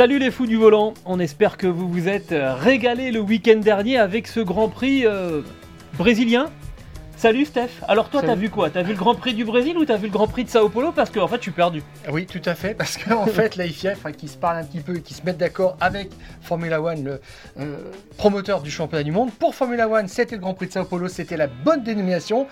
Salut les fous du volant, on espère que vous vous êtes régalés le week-end dernier avec ce Grand Prix euh, brésilien. Salut Steph, alors toi t'as vu quoi? T'as vu le Grand Prix du Brésil ou t'as vu le Grand Prix de Sao Paulo? Parce qu'en fait je suis perdu. Oui, tout à fait, parce qu'en fait, la FIA, il faudrait qu'ils se parlent un petit peu et qu'ils se mettent d'accord avec Formula One, le euh, promoteur du championnat du monde. Pour Formula One, c'était le Grand Prix de Sao Paulo, c'était la bonne dénomination,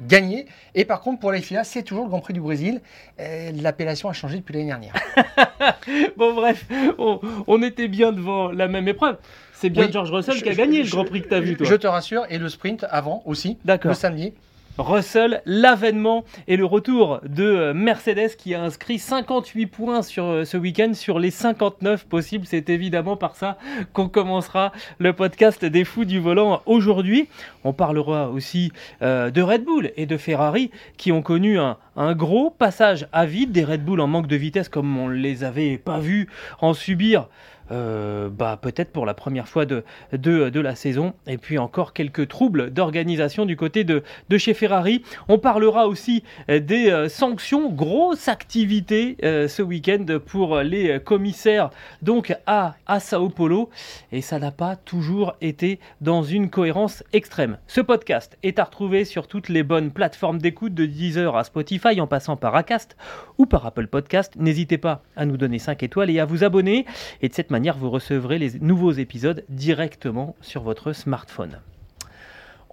gagné. Et par contre, pour la FIA, c'est toujours le Grand Prix du Brésil. L'appellation a changé depuis l'année dernière. Bon bref, on, on était bien devant la même épreuve. C'est bien Oui, George Russell je- qui a je- gagné le Grand Prix que t'as vu toi. Je te rassure, et le sprint avant aussi, le samedi. Russell, l'avènement et le retour de euh, Mercedes qui a inscrit 58 points sur euh, ce week-end sur les 59 possibles. C'est évidemment par ça qu'on commencera le podcast des fous du volant aujourd'hui. On parlera aussi euh, de Red Bull et de Ferrari qui ont connu un, gros passage à vide. Des Red Bull en manque de vitesse comme on les avait pas vus en subir. Euh, bah, peut-être pour la première fois de, de, de la saison. Et puis encore quelques troubles d'organisation du côté de, de chez Ferrari. On parlera aussi euh, des euh, sanctions, grosse activité ce week-end pour les commissaires donc à, à Sao Paulo. Et ça n'a pas toujours été dans une cohérence extrême. Ce podcast est à retrouver sur toutes les bonnes plateformes d'écoute de Deezer à Spotify en passant par Acast ou par Apple Podcast. N'hésitez pas à nous donner 5 étoiles et à vous abonner. Et de cette manière, vous recevrez les nouveaux épisodes directement sur votre smartphone.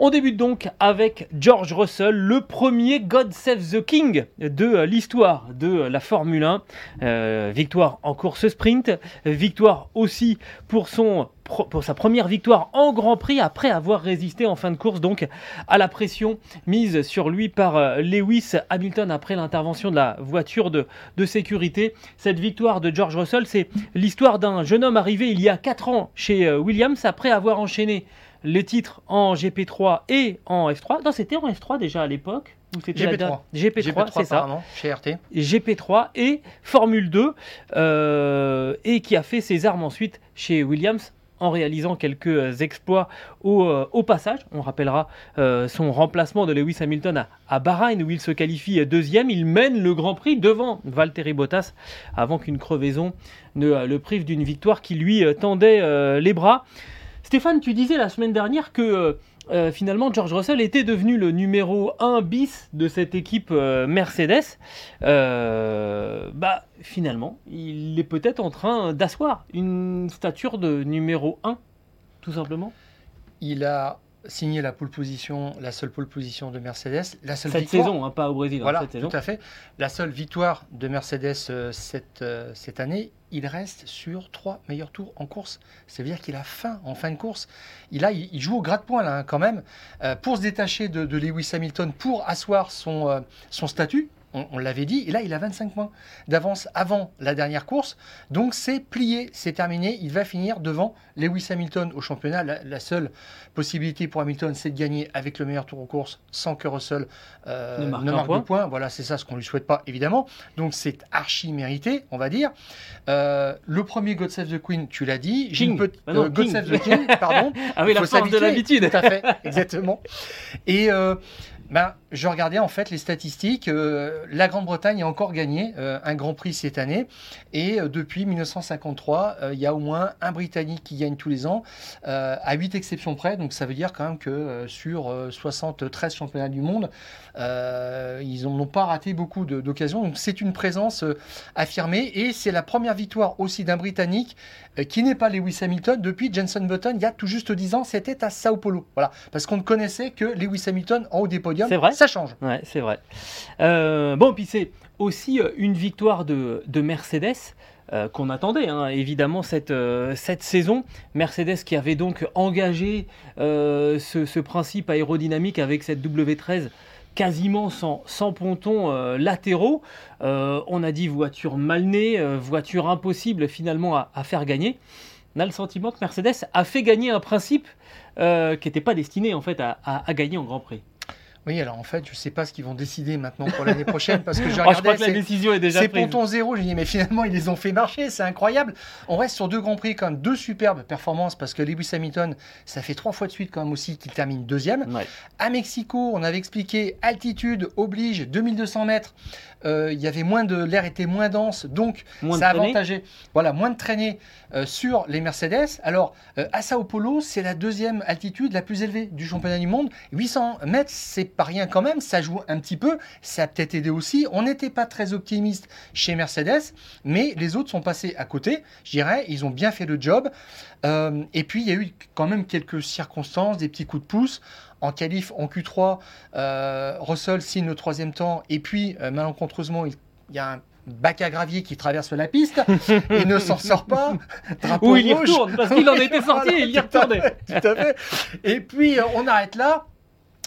On débute donc avec George Russell, le premier God Save the King de euh, l'histoire de euh, la Formule 1. Euh, victoire en course sprint, victoire aussi pour, sa première victoire en Grand Prix après avoir résisté en fin de course donc à la pression mise sur lui par Lewis Hamilton après l'intervention de la voiture de, de sécurité. Cette victoire de George Russell, c'est l'histoire d'un jeune homme arrivé il y a 4 ans chez Williams après avoir enchaîné les titres en GP3 et en F3. Non, c'était en F3 déjà à l'époque. ou c'était la GP3. date- GP3, c'est ça. chez RT. GP3 et Formule 2 euh, et qui a fait ses armes ensuite chez Williams en réalisant quelques exploits au, euh, au passage. On rappellera euh, son remplacement de Lewis Hamilton à, à Bahreïn où il se qualifie deuxième. Il mène le Grand Prix devant Valtteri Bottas avant qu'une crevaison ne euh, le prive d'une victoire qui lui euh, tendait euh, les bras. Stéphane, tu disais la semaine dernière que euh, euh, finalement George Russell était devenu le numéro 1 bis de cette équipe euh, Mercedes. Bah finalement, il est peut-être en train d'asseoir une stature de numéro 1, tout simplement. Il a signé la pole position, la seule pole position de Mercedes, la seule Cette victoire. saison, hein, pas au Brésil, hein, Voilà, cette saison. tout à fait. La seule victoire de Mercedes euh, cette, euh, cette année, il reste sur trois meilleurs tours en course. Ça veut dire qu'il a faim en fin de course. Il, a, il, il joue au là, hein, quand même, euh, pour se détacher de, de Lewis Hamilton, pour asseoir son, son statut. On, on l'avait dit, et là il a 25 points d'avance avant la dernière course. Donc c'est plié, c'est terminé. Il va finir devant Lewis Hamilton au championnat. La, la seule possibilité pour Hamilton, c'est de gagner avec le meilleur tour en course sans que Russell euh, Ne ne marque point. de points. Voilà, c'est ça ce qu'on lui souhaite pas, évidemment. Donc c'est archi mérité, on va dire. Euh, le premier God Save the Queen, tu l'as dit. King. une petite- Ah non, euh, God King. Save the King, pardon. Ah oui, la force de l'habitude. Tout à fait, exactement. Et ben, je regardais en fait les statistiques. euh, la Grande-Bretagne a encore gagné euh, un Grand Prix cette année. Et euh, depuis 1953, euh, il y a au moins un Britannique qui gagne tous les ans, à 8 exceptions près. Donc ça veut dire quand même que sur euh, 73 championnats du monde, ils n'ont pas raté beaucoup d'occasions. Donc c'est une présence affirmée. Et c'est la première victoire aussi d'un Britannique qui n'est pas Lewis Hamilton depuis Jenson Button il y a tout juste 10 ans. C'était à Sao Paulo. Voilà. Parce qu'on ne connaissait que Lewis Hamilton en haut des podiums podium. C'est vrai. Ça change. Ouais, c'est vrai. Euh, bon, puis c'est aussi euh, une victoire de, de Mercedes. euh, qu'on attendait hein, évidemment cette, euh, cette saison. Mercedes qui avait donc engagé euh, ce, ce principe aérodynamique avec cette W13 quasiment sans, sans pontons euh, latéraux. Euh, on a dit voiture mal née, euh, voiture impossible finalement à, faire gagner. On a le sentiment que Mercedes a fait gagner un principe qui n'était pas destiné en fait à- à gagner en Grand Prix. Oui, alors en fait, je sais pas ce qu'ils vont décider maintenant pour l'année prochaine parce que j'ai Oh, je crois regardé que la décision est déjà C'est ponton zéro, j'ai dit mais finalement ils les ont fait marcher, c'est incroyable. On reste sur deux grands prix quand même, deux superbes performances parce que Lewis Hamilton, ça fait trois fois de suite quand même aussi qu'il termine deuxième. Ouais. À Mexico, on avait expliqué altitude oblige 2200 mètres. Euh, il y avait moins de l'air était moins dense, donc Moins ça avantageait. Voilà, moins de traînées euh, sur les Mercedes. Alors euh, à Sao Paulo, c'est la deuxième altitude la plus élevée du championnat du monde. 800 mètres, c'est pas rien quand même. Ça joue un petit peu. Ça a peut-être aidé aussi. On n'était pas très optimiste chez Mercedes, mais les autres sont passés à côté. Je dirais, ils ont bien fait le job. Euh, et puis il y a eu quand même quelques circonstances, des petits coups de pouce. En qualif, en Q3, euh, Russell signe le troisième temps, et puis euh, malencontreusement, il, il y a un bac à gravier qui traverse la piste, il ne s'en sort pas. Drapeau Ou il y rouge. retourne, parce qu'il en était sorti Voilà, et il y retournait. Tout à fait. Et puis euh, on arrête là.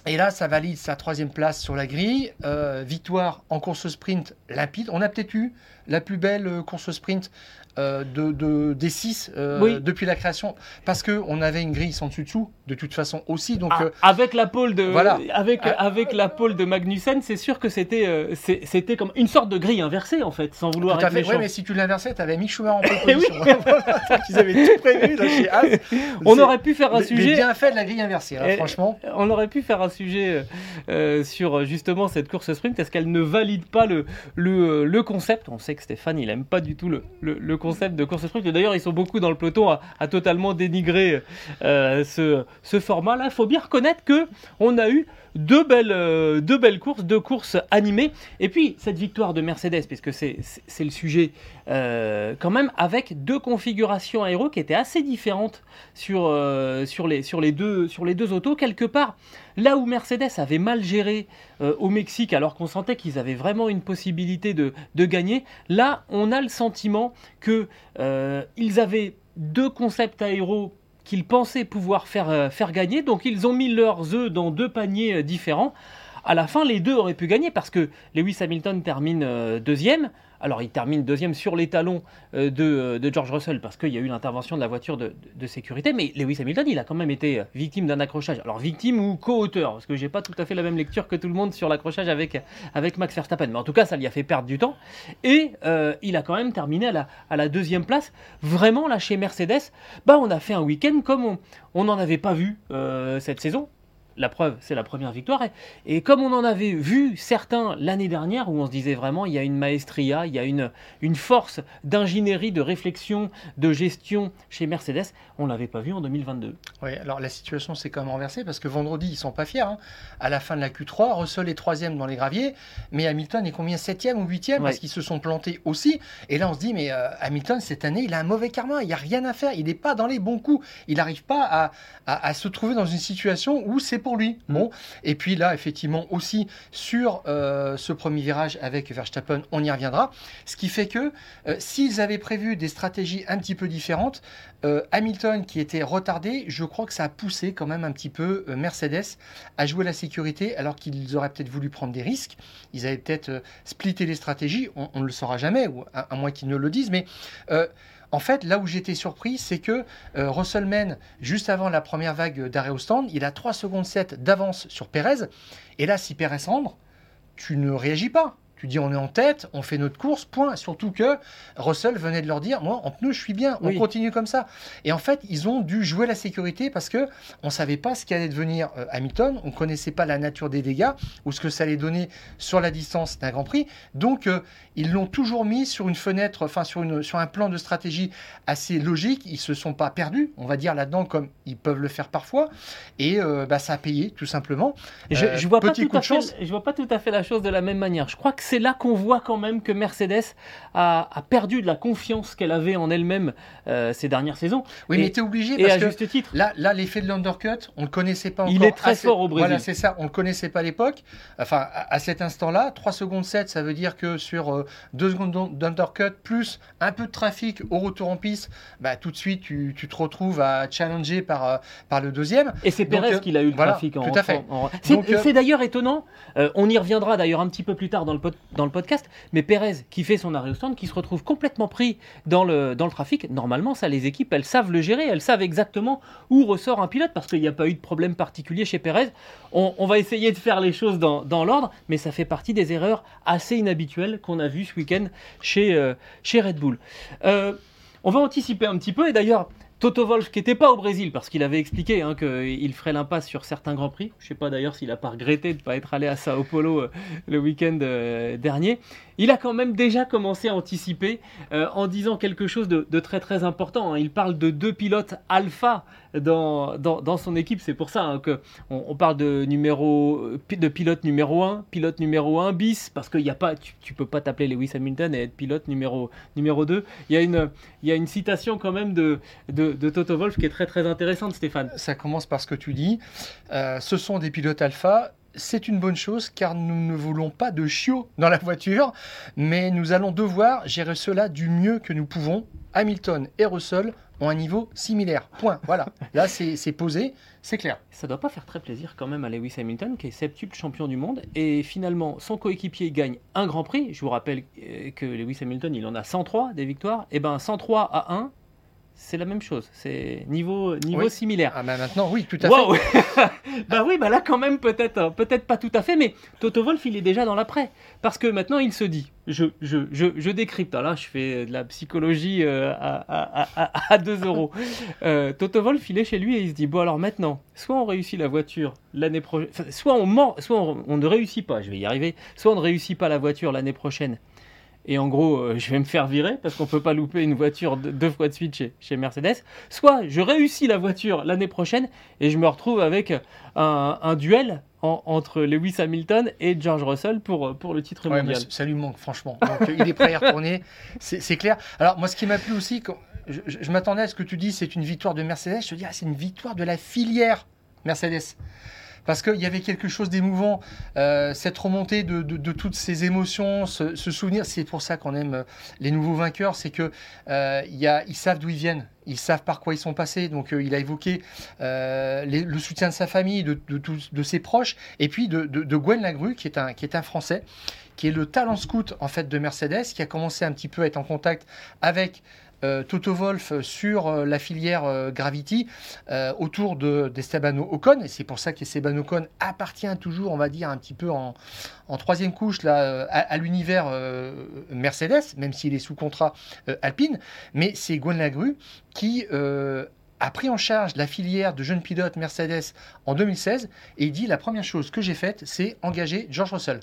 Et là, ça valide sa troisième place sur la grille. Euh, victoire en course sprint limpide. On a peut-être eu la plus belle course sprint euh, de, de- des six euh, Oui. depuis la création. Parce qu'on avait une grille sans dessus-dessous, de toute façon aussi. Donc, Ah, euh, avec la pole de Voilà. avec Ah. avec la pole de Magnussen, c'est sûr que c'était euh, c'était comme une sorte de grille inversée en fait, sans vouloir tout à être fait. Ouais, mais si tu l'inversais, tu avais Mick Schumacher en pole position. Ils avaient tout prévu là, chez Haas. On aurait pu faire un mais- mais sujet bien fait de la grille inversée, hein, Eh, franchement. On aurait pu faire un sujet euh, sur justement cette course sprint. Est-ce qu'elle ne valide pas le, le, le concept? On sait que Stéphane, il aime pas du tout le, le, le concept de course. Et D'ailleurs, ils sont beaucoup dans le peloton à, totalement dénigrer euh, ce, ce format-là. Il faut bien reconnaître que on a eu deux belles, euh, deux belles courses, deux courses animées. Et puis, cette victoire de Mercedes, puisque c'est le sujet euh, quand même, avec deux configurations aéro qui étaient assez différentes sur, euh, sur, les, sur, les deux, sur les deux autos. Quelque part, là où Mercedes avait mal géré au Mexique, alors qu'on sentait qu'ils avaient vraiment une possibilité de, de gagner, là, on a le sentiment que euh, ils avaient deux concepts aéro qu'ils pensaient pouvoir faire, euh, faire gagner. Donc ils ont mis leurs œufs dans deux paniers euh, différents. À la fin, les deux auraient pu gagner parce que Lewis Hamilton termine euh, deuxième. Alors il termine deuxième sur les talons euh, de, euh, de George Russell parce qu'il y a eu l'intervention de la voiture de, sécurité. Mais Lewis Hamilton, il a quand même été euh, victime d'un accrochage. Alors victime ou co-auteur Parce que j'ai pas tout à fait la même lecture que tout le monde sur l'accrochage avec, Max Verstappen. Mais en tout cas, ça lui a fait perdre du temps. Et il a quand même terminé à la, deuxième place. Vraiment, là, chez Mercedes, bah, on a fait un week-end comme on n'en avait pas vu cette saison. La preuve, c'est la première victoire. Et, et comme on en avait vu certains l'année dernière, où on se disait vraiment, il y a une maestria, il y a une, une force d'ingénierie, de réflexion, de gestion chez Mercedes, on ne l'avait pas vu en 2022. Oui, alors la situation s'est quand même renversée parce que vendredi, ils sont pas fiers. hein. À la fin de la Q3, Russell est troisième dans les graviers, mais Hamilton est combien Septième ou huitième? Ouais. Parce qu'ils se sont plantés aussi. Et là, on se dit, mais euh, Hamilton, cette année, il a un mauvais karma, il n'y a rien à faire, il n'est pas dans les bons coups. Il n'arrive pas à, à- à se trouver dans une situation où c'est pour lui. Bon, et puis là, effectivement, aussi sur euh, ce premier virage avec Verstappen, on y reviendra. Ce qui fait que euh, s'ils avaient prévu des stratégies un petit peu différentes, euh, Hamilton qui était retardé, je crois que ça a poussé quand même un petit peu Mercedes à jouer la sécurité alors qu'ils auraient peut-être voulu prendre des risques. Ils avaient peut-être splitté les stratégies, on ne le saura jamais, ou à, à moins qu'ils ne le disent, mais en fait, là où j'étais surpris, c'est que euh, Russell Mann, juste avant la première vague d'arrêt stand, il a 3 secondes 7 d'avance sur Pérez. Et là, si Pérez rentre, tu ne réagis pas. Tu dis on est en tête, on fait notre course, point. Surtout que Russell venait de leur dire moi en pneu je suis bien, on Oui. continue comme ça. Et en fait ils ont dû jouer la sécurité parce que on savait pas ce qu'allait devenir euh, Hamilton, on connaissait pas la nature des dégâts ou ce que ça allait donner sur la distance d'un Grand Prix. Donc euh, ils l'ont toujours mis sur une fenêtre, enfin sur, une, sur un plan de stratégie assez logique. Ils se sont pas perdus, on va dire là-dedans comme ils peuvent le faire parfois. Et euh, bah, ça a payé tout simplement. Je, Euh, je vois pas petit tout coup à de fait, je vois pas tout à fait la chose de la même manière. Je crois que c'est là qu'on voit quand même que Mercedes a, a perdu de la confiance qu'elle avait en elle-même euh, ces dernières saisons. Oui, Et- mais t'es obligé Et parce à que juste titre. Là, là l'effet de l'undercut, on ne le connaissait pas encore. Il est très fort au Brésil. Voilà, c'est ça, on ne le connaissait pas à l'époque. Enfin, à, à cet instant-là, 3 secondes 7, ça veut dire que sur 2 secondes d'undercut, plus un peu de trafic au retour en piste, bah, tout de suite, tu, tu te retrouves à challenger par, euh, par le deuxième. Et c'est Pérez euh, qui l'a eu le voilà, trafic en tout à fait. en- C'est euh, d'ailleurs étonnant, euh, on y reviendra d'ailleurs un petit peu plus tard dans le, pod- dans le podcast, mais Pérez qui fait son arrêt au stand, qui se retrouve complètement pris dans le, dans le trafic, normalement ça les équipes, elles savent le gérer, elles savent exactement où ressort un pilote, parce qu'il n'y a pas eu de problème particulier chez Pérez. On, va essayer de faire les choses dans, dans l'ordre, mais ça fait partie des erreurs assez inhabituelles qu'on a vues ce week-end chez, euh, chez Red Bull. Euh, on va anticiper un petit peu, et d'ailleurs, Toto Wolff, qui n'était pas au Brésil, parce qu'il avait expliqué hein, qu'il ferait l'impasse sur certains Grands Prix, je ne sais pas d'ailleurs s'il a pas regretté de ne pas être allé à Sao Paulo euh, le week-end euh, dernier, il a quand même déjà commencé à anticiper euh, en disant quelque chose de, très très important. hein. Il parle de deux pilotes alpha dans, dans, son équipe, c'est pour ça hein, que on, parle de, numéro, de pilote numéro 1, pilote numéro 1 bis, parce que y a pas, tu ne peux pas t'appeler Lewis Hamilton et être pilote numéro, numéro 2. Il y, a une, y a une citation quand même de, de, Toto Wolff qui est très très intéressante, Stéphane. Ça commence par ce que tu dis. Euh, ce sont des pilotes alpha. C'est une bonne chose car nous ne voulons pas de chiots dans la voiture, mais nous allons devoir gérer cela du mieux que nous pouvons. Hamilton et Russell ont un niveau similaire. Point. Voilà. Là, c'est posé, c'est clair. Ça doit pas faire très plaisir quand même à Lewis Hamilton, qui est septuple champion du monde, et finalement son coéquipier gagne un Grand Prix. Je vous rappelle euh, que Lewis Hamilton, il en a 103 des victoires. Et ben 103 à 1, c'est la même chose. C'est niveau niveau Oui. similaire. Ah, bah maintenant, oui, tout à Waouh fait. Bah oui, bah là quand même peut-être euh, peut-être pas tout à fait, mais Toto Wolff il est déjà dans l'après. Parce que maintenant il se dit, je, je, je, je décrypte, là je fais de la psychologie euh, à, à, à, à 2 euros. Euh, Toto Wolff il est chez lui et il se dit, bon alors maintenant, soit on réussit la voiture l'année prochaine, soit, on, soit on, on ne réussit pas, je vais y arriver, soit on ne réussit pas la voiture l'année prochaine. Et en gros, euh, je vais me faire virer parce qu'on peut pas louper une voiture de- deux fois de suite chez, chez Mercedes. Soit je réussis la voiture l'année prochaine et je me retrouve avec un, un duel en- entre Lewis Hamilton et George Russell pour, pour le titre Ouais, mondial. ça lui manque, franchement. Donc, euh, il est prêt à y retourner, c'est c'est clair. Alors, moi, ce qui m'a plu aussi, quand je, je- je m'attendais à ce que tu dis, c'est une victoire de Mercedes. Je te dis, ah, c'est une victoire de la filière Mercedes. Parce qu'il y avait quelque chose d'émouvant, euh, cette remontée de, toutes ces émotions, ce, souvenir. C'est pour ça qu'on aime euh, les nouveaux vainqueurs, c'est que euh, ils savent d'où ils viennent, ils savent par quoi ils sont passés. Donc, il a évoqué le soutien de sa famille, de, de, ses proches, et puis de, Gwen Lagru, qui est un, qui est un Français qui est le talent scout en fait de Mercedes, qui a commencé un petit peu à être en contact avec Toto Wolff sur euh, la filière euh, Gravity euh, autour de d'Esteban Ocon et c'est pour ça qu'Esteban Ocon appartient toujours on va dire un petit peu en, en troisième couche là euh, à, à l'univers euh, Mercedes même s'il est sous contrat euh, Alpine mais c'est Gwen Lagru qui euh, a pris en charge la filière de jeunes pilotes Mercedes en 2016 et il dit la première chose que j'ai faite c'est engager George Russell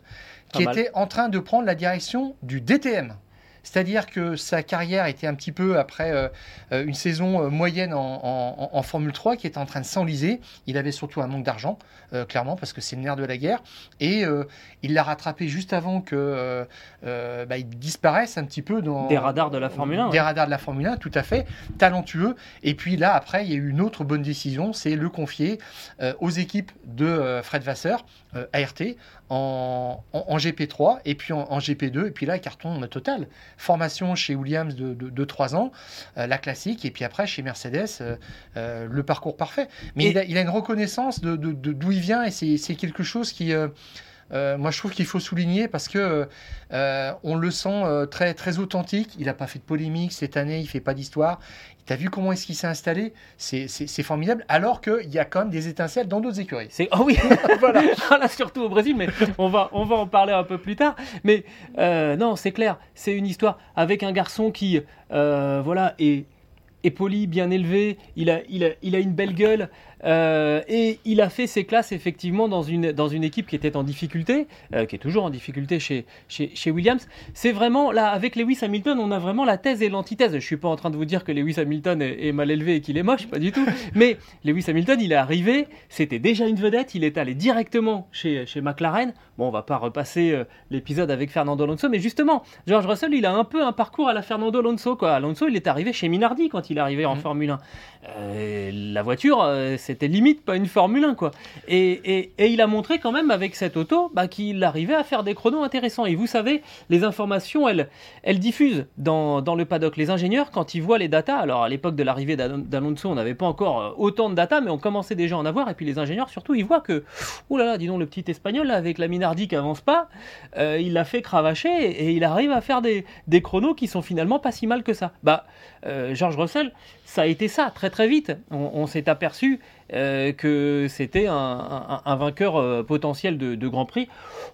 qui Pas mal. était en train de prendre la direction du DTM. C'est-à-dire que sa carrière était un petit peu après euh, euh, une saison euh, moyenne en, en- en Formule 3 qui était en train de s'enliser. Il avait surtout un manque d'argent, euh, clairement, parce que c'est le nerf de la guerre. Et euh, il l'a rattrapé juste avant que bah, il disparaisse un petit peu dans Des radars de la Formule 1, Des radars de la Formule 1, tout à fait, talentueux. Et puis là, après, il y a eu une autre bonne décision, c'est le confier aux équipes de Fred Vasseur, ART, en, en- en GP3 et puis en, en GP2. Et puis là, carton total. Formation chez Williams de, de, 3 ans, euh, la classique. Et puis après, chez Mercedes, euh, euh, le parcours parfait. Mais Et- il, a, il a une reconnaissance de d'où il vient et c'est quelque chose qui... euh, moi, je trouve qu'il faut souligner parce que euh, on le sent euh, très très authentique. Il n'a pas fait de polémique cette année, il fait pas d'histoire. T'as vu comment est-ce qu'il s'est installé? C'est formidable. Alors qu'il y a quand même des étincelles dans d'autres écuries. C'est oh oui, voilà. Là surtout au Brésil, mais on va on va en parler un peu plus tard. Mais euh, non, c'est clair, c'est une histoire avec un garçon qui euh, voilà est est poli, bien élevé. Il a une belle gueule. Euh, et il a fait ses classes effectivement dans une, dans une équipe qui était en difficulté, euh, qui est toujours en difficulté chez, chez, chez Williams. C'est vraiment là, avec Lewis Hamilton, on a vraiment la thèse et l'antithèse. Je suis pas en train de vous dire que Lewis Hamilton est, est mal élevé et qu'il est moche, pas du tout. Mais Lewis Hamilton, il est arrivé, c'était déjà une vedette, il est allé directement chez, chez McLaren. Bon, on va pas repasser euh, l'épisode avec Fernando Alonso, mais justement, George Russell, il a un peu un parcours à la Fernando Alonso. Quoi. Alonso, il est arrivé chez Minardi quand il est arrivé en Mhm. Formule 1. Euh, la voiture, euh, c'était limite pas une Formule 1. Quoi. Et, et- et il a montré quand même avec cette auto bah, qu'il arrivait à faire des chronos intéressants. Et vous savez, les informations, elles, elles diffusent dans, dans le paddock. Les ingénieurs, quand ils voient les datas, alors à l'époque de l'arrivée d'Alon- d'Alonso, on n'avait pas encore euh, autant de datas, mais on commençait déjà à en avoir. Et puis les ingénieurs, surtout, ils voient que, oh là là, dis donc, le petit espagnol avec la Minardi qui avance pas, euh, il l'a fait cravacher et il arrive à faire des, des chronos qui sont finalement pas si mal que ça. Bah, George Russell, ça a été ça très très vite. On, s'est aperçu euh, que c'était un, vainqueur euh, potentiel de, Grand Prix.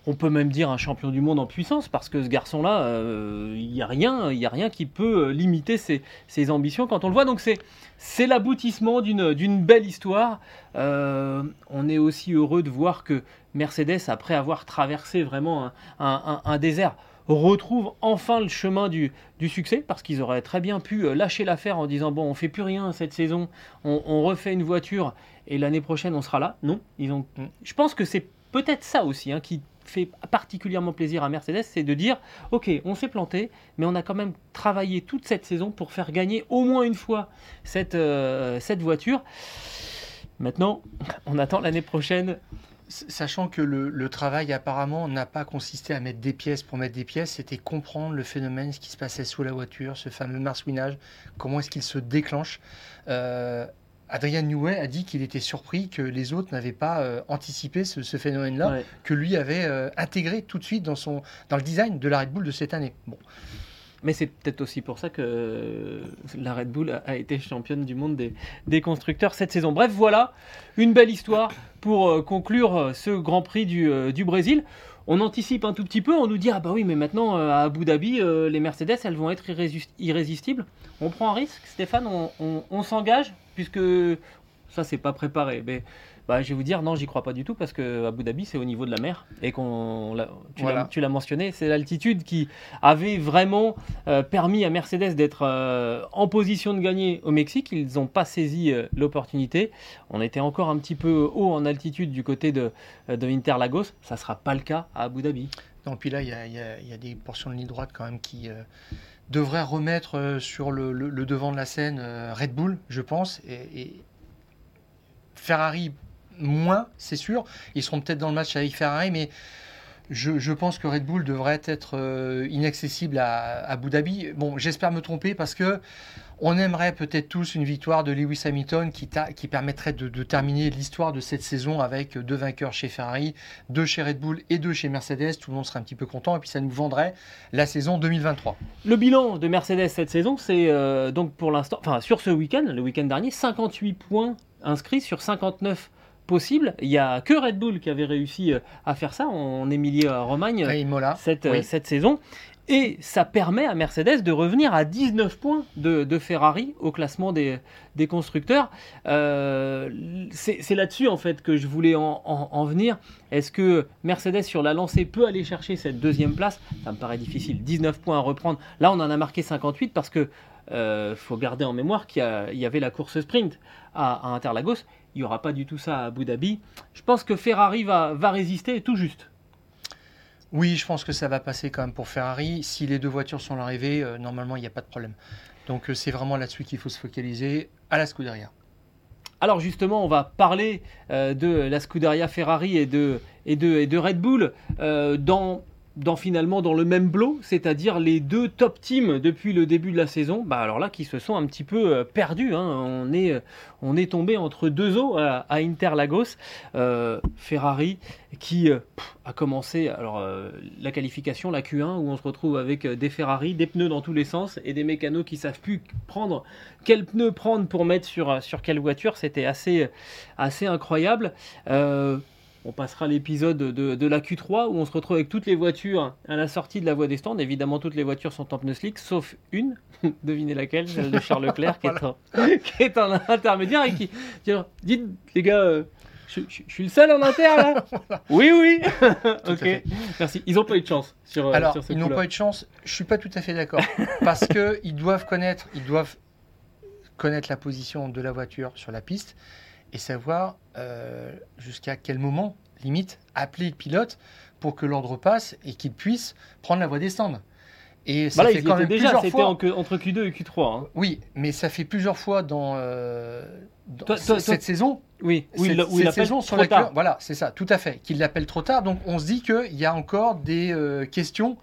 On peut même dire un champion du monde en puissance parce que ce garçon-là, euh, il n'y a rien, il a rien qui peut euh, limiter ses, ambitions quand on le voit. Donc c'est l'aboutissement d'une belle histoire. Euh, on est aussi heureux de voir que Mercedes, après avoir traversé vraiment un désert, retrouve enfin le chemin du, du succès parce qu'ils auraient très bien pu euh, lâcher l'affaire en disant bon on fait plus rien cette saison, on, on refait une voiture et l'année prochaine on sera là. Non, ils ont. Mm. Je pense que c'est peut-être ça aussi hein, qui fait particulièrement plaisir à Mercedes, c'est de dire ok on s'est planté, mais on a quand même travaillé toute cette saison pour faire gagner au moins une fois cette, euh, cette voiture. Maintenant, on attend l'année prochaine. Sachant que le, le travail apparemment n'a pas consisté à mettre des pièces pour mettre des pièces, c'était comprendre le phénomène, ce qui se passait sous la voiture, ce fameux marsouinage, comment est-ce qu'il se déclenche. Euh, Adrian Newey a dit qu'il était surpris que les autres n'avaient pas euh, anticipé ce, ce phénomène-là, Ouais. que lui avait euh, intégré tout de suite dans, son, dans le design de la Red Bull de cette année. Bon, Mais c'est peut-être aussi pour ça que la Red Bull a- été championne du monde des, constructeurs cette saison. Bref, voilà une belle histoire pour euh, conclure euh, ce Grand Prix du, euh, du Brésil. On anticipe un tout petit peu, on nous dit ah bah oui mais maintenant à Abu Dhabi les Mercedes elles vont être irrésistibles. On prend un risque, Stéphane, on, on- on s'engage puisque ça c'est pas préparé. Mais bah, je vais vous dire non j'y crois pas du tout parce que Abu Dhabi c'est au niveau de la mer et qu'on tu l'as- Voilà. tu l'as mentionné c'est l'altitude qui avait vraiment euh, permis à Mercedes d'être euh, en position de gagner au Mexique. Ils n'ont pas saisi euh, l'opportunité. On était encore un petit peu haut en altitude du côté de, de Interlagos. Ça ne sera pas le cas à Abu Dhabi. Non, puis là, il y y a- il y a des portions de ligne droite quand même qui devraient remettre sur le, le- le devant de la scène Red Bull, je pense, et, et Ferrari moins, c'est sûr. Ils seront peut-être dans le match avec Ferrari, mais je, pense que Red Bull devrait être euh, inaccessible à, à Abu Dhabi. Bon, j'espère me tromper parce que on aimerait peut-être tous une victoire de Lewis Hamilton qui, permettrait de, de terminer l'histoire de cette saison avec deux vainqueurs chez Ferrari, deux chez Red Bull et deux chez Mercedes. Tout le monde serait un petit peu content et puis ça nous vendrait la saison 2023. Le bilan de Mercedes cette saison, c'est euh, donc pour l'instant, enfin sur ce week-end, le week-end dernier, 58 points inscrits sur 59 possibles. Il n'y a que Red Bull qui avait réussi euh, à faire ça en Émilie-Romagne. Cette, euh, oui. cette saison. Et ça permet à Mercedes de revenir à 19 points de, de Ferrari au classement des, des constructeurs. Euh, c'est là-dessus en fait que je voulais en, en- en venir. Est-ce que Mercedes sur la lancée peut aller chercher cette deuxième place? Ça me paraît difficile. 19 points à reprendre. Là, on en a marqué 58 parce que euh, faut garder en mémoire qu'il y, avait la course sprint à, à Interlagos. Il n'y aura pas du tout ça à Abu Dhabi. Je pense que Ferrari va, va résister tout juste. Oui, je pense que ça va passer quand même pour Ferrari. Si les deux voitures sont arrivées, euh, normalement, il n'y a pas de problème. Donc euh, c'est vraiment là-dessus qu'il faut se focaliser à la Scuderia. Alors justement, on va parler euh, de la Scuderia Ferrari et de, et de, et de Red Bull dans, dans finalement dans le même bloc, c'est-à-dire les deux top teams depuis le début de la saison. Bah alors là, qui se sont un petit peu euh, perdus. hein. On est euh, on est tombé entre deux eaux à, Interlagos. Euh, Ferrari qui a commencé alors la qualification, la Q1 où on se retrouve avec des Ferrari, des pneus dans tous les sens et des mécanos qui savent plus prendre quel pneu prendre pour mettre sur, sur quelle voiture. C'était assez, assez incroyable. On passera l'épisode de, de la Q3 où on se retrouve avec toutes les voitures à la sortie de la voie des stands. Évidemment, toutes les voitures sont en pneus slick, sauf une. Devinez laquelle Celle de Charles Leclerc, qui, est en, qui est en intermédiaire et qui. Dites, les gars. euh, je, je- je suis le seul en inter là Oui, oui Ok, merci. Ils n'ont pas eu de chance sur, euh, Alors, sur ce ils n'ont pas eu de chance. Je suis pas tout à fait d'accord. parce que ils doivent connaître, ils doivent connaître la position de la voiture sur la piste et savoir euh, jusqu'à quel moment, limite, appeler le pilote pour que l'ordre passe et qu'il puisse prendre la voie des stands. Et ça Bah là, fait quand même déjà, plusieurs fois. en entre Q2 et Q3. hein. Oui, mais ça fait plusieurs fois dans, euh, dans Toi- cette saison. Oui, où cette, il cette saison sur tard. voilà, c'est ça, tout à fait, qu'il l'appelle trop tard. Donc on se dit qu'il y a encore des euh, questions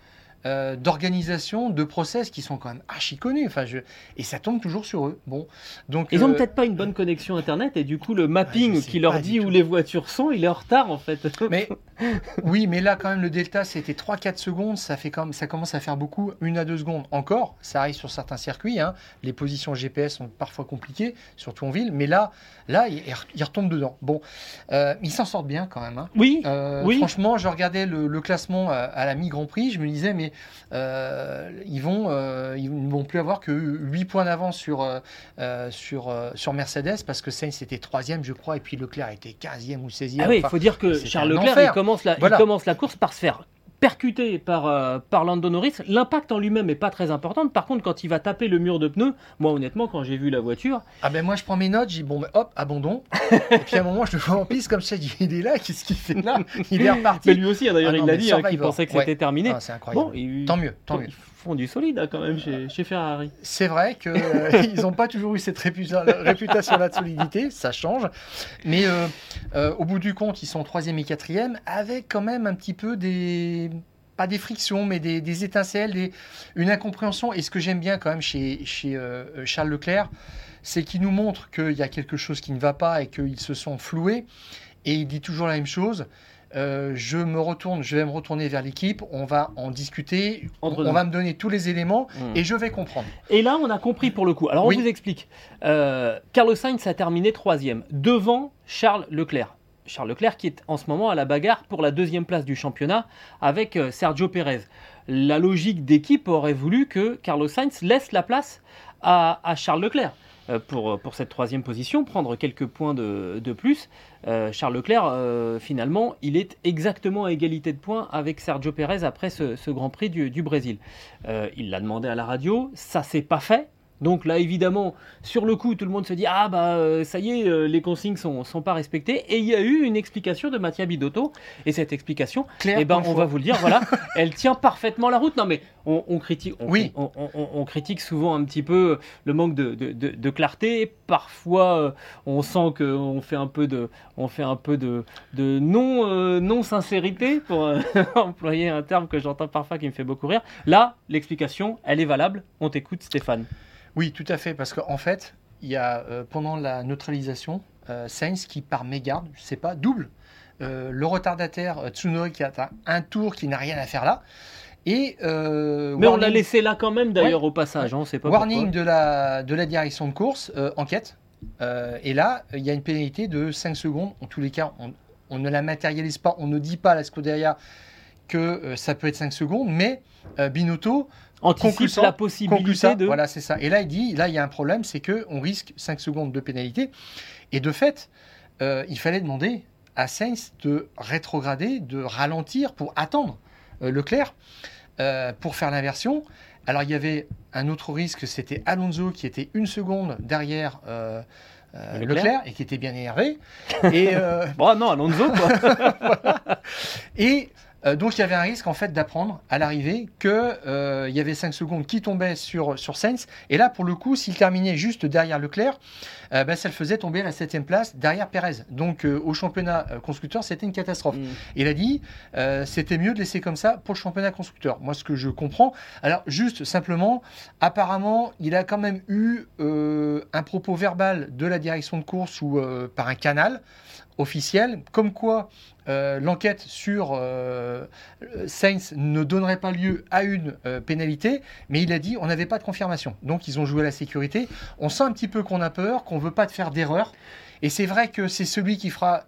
euh, d'organisation, de process qui sont quand même archi connus. Enfin, je... et ça tombe toujours sur eux. Bon, donc Ils ont euh, peut-être pas une bonne connexion internet et du coup le mapping je sais qui leur dit où les voitures sont, il est en retard en fait. Mais oui, mais là quand même le delta c'était 3-4 secondes, ça fait quand même, ça commence à faire beaucoup, une à deux secondes encore. Ça arrive sur certains circuits, hein. les positions GPS sont parfois compliquées, surtout en ville. Mais là, là, ils il retombe dedans. Bon, euh, ils s'en sortent bien quand même. hein. Oui, Euh, Oui. Franchement, je regardais le, le classement à, à la mi-Grand Prix, je me disais, mais ils vont, euh, ils ne vont plus avoir que 8 points d'avance sur, euh, euh, sur, euh, sur Mercedes, parce que Sainz était 3 je crois, et puis Leclerc était 15e ou 16e. Ah oui, il Enfin, faut dire que Charles Leclerc, il commence, la, il commence la course par se faire percuter par, euh, par Lando Norris. L'impact en lui-même n'est pas très important. Par contre, quand il va taper le mur de pneus, moi honnêtement, quand j'ai vu la voiture, Ah ben moi je prends mes notes, j'ai dit bon ben, hop, abandon. et puis à un moment je le vois en piste comme ça, il est là, qu'est-ce qu'il fait là? Il est reparti. mais lui aussi, d'ailleurs, Ah il l'a dit, hein, qu'il pensait que ouais. c'était terminé. Ah, c'est incroyable. bon, Tant mieux, tant mieux. Font du solide hein, quand même chez, chez Ferrari. C'est vrai qu'ils n'ont pas toujours eu cette réputa- réputation-là de solidité, ça change. Mais euh, euh, au bout du compte, ils sont troisième et quatrième, avec quand même un petit peu des pas des frictions, mais des, des étincelles, des- une incompréhension. Et ce que j'aime bien quand même chez, chez euh, Charles Leclerc, c'est qu'il nous montre qu'il y a quelque chose qui ne va pas et qu'ils se sont floués. Et il dit toujours la même chose. Euh, je me retourne, je vais me retourner vers l'équipe, on va en discuter, Entre on va me donner tous les éléments Mm. et je vais comprendre. Et là, on a compris pour le coup. Alors, Oui. on vous explique. Euh, Carlos Sainz a terminé troisième, devant Charles Leclerc. Charles Leclerc qui est en ce moment à la bagarre pour la deuxième place du championnat avec euh, Sergio Pérez. La logique d'équipe aurait voulu que Carlos Sainz laisse la place à, à Charles Leclerc. Euh, Pour, pour cette troisième position, prendre quelques points de, plus. Euh, Charles Leclerc, euh, finalement, il est exactement à égalité de points avec Sergio Pérez après ce, Grand Prix du, Brésil. Euh, il l'a demandé à la radio, ça s'est pas fait. Donc là, évidemment, sur le coup, tout le monde se dit ah bah euh, ça y est, euh, les consignes sont, sont pas respectées. Et il y a eu une explication de Mattia Bidotto. Et cette explication, Claire eh ben, on va vous le dire, voilà, elle tient parfaitement la route. Non mais on, on critique, on, Oui. on, on- on- on critique souvent un petit peu le manque de, de- de- de clarté. Parfois, euh, on sent qu'on fait un peu de, on fait un peu de, de non, euh, non sincérité pour euh, employer un terme que j'entends parfois qui me fait beaucoup rire. Là, l'explication, elle est valable. On t'écoute, Stéphane. Oui, tout à fait, parce qu'en fait, il y a euh, pendant la neutralisation, euh, Sainz qui par mégarde, je sais pas, double euh, le retardataire Tsunoda qui atteint un tour qui n'a rien à faire là. Et euh, Mais on l'a laissé là quand même d'ailleurs au passage. hein, on sait pas warning pourquoi. de la, de la direction de course, euh, enquête. Euh, et là, il y a une pénalité de 5 secondes. En tous les cas, on, on ne la matérialise pas, on ne dit pas à la Scuderia que ça peut être 5 secondes, mais Binotto Anticipe la possibilité ça. de. Voilà, c'est ça. Et là, il dit, là, il y a un problème, c'est que on risque 5 secondes de pénalité. Et de fait, euh, il fallait demander à Sainz de rétrograder, de ralentir pour attendre euh, Leclerc euh, pour faire l'inversion. Alors, il y avait un autre risque, c'était Alonso qui était une seconde derrière euh, Leclerc. Leclerc. et qui était bien énervé. et euh, Bon, non, Alonso, quoi. et euh, donc il y avait un risque en fait d'apprendre à l'arrivée que euh, il y avait 5 secondes qui tombaient sur, sur Sainz. Et là, pour le coup, s'il terminait juste derrière Leclerc, euh, ben, ça le faisait tomber à la 7 place derrière Pérez. Donc au championnat constructeur, c'était une catastrophe. Mm. Il a dit c'était mieux de laisser comme ça pour le championnat constructeur. Moi, ce que je comprends. Alors, juste simplement, apparemment, il a quand même eu un propos verbal de la direction de course ou par un canal comme quoi euh, l'enquête sur euh, Sainz ne donnerait pas lieu à une euh, pénalité, mais il a dit on n'avait pas de confirmation. Donc ils ont joué à la sécurité. On sent un petit peu qu'on a peur, qu'on veut pas te faire d'erreur. Et c'est vrai que c'est celui qui fera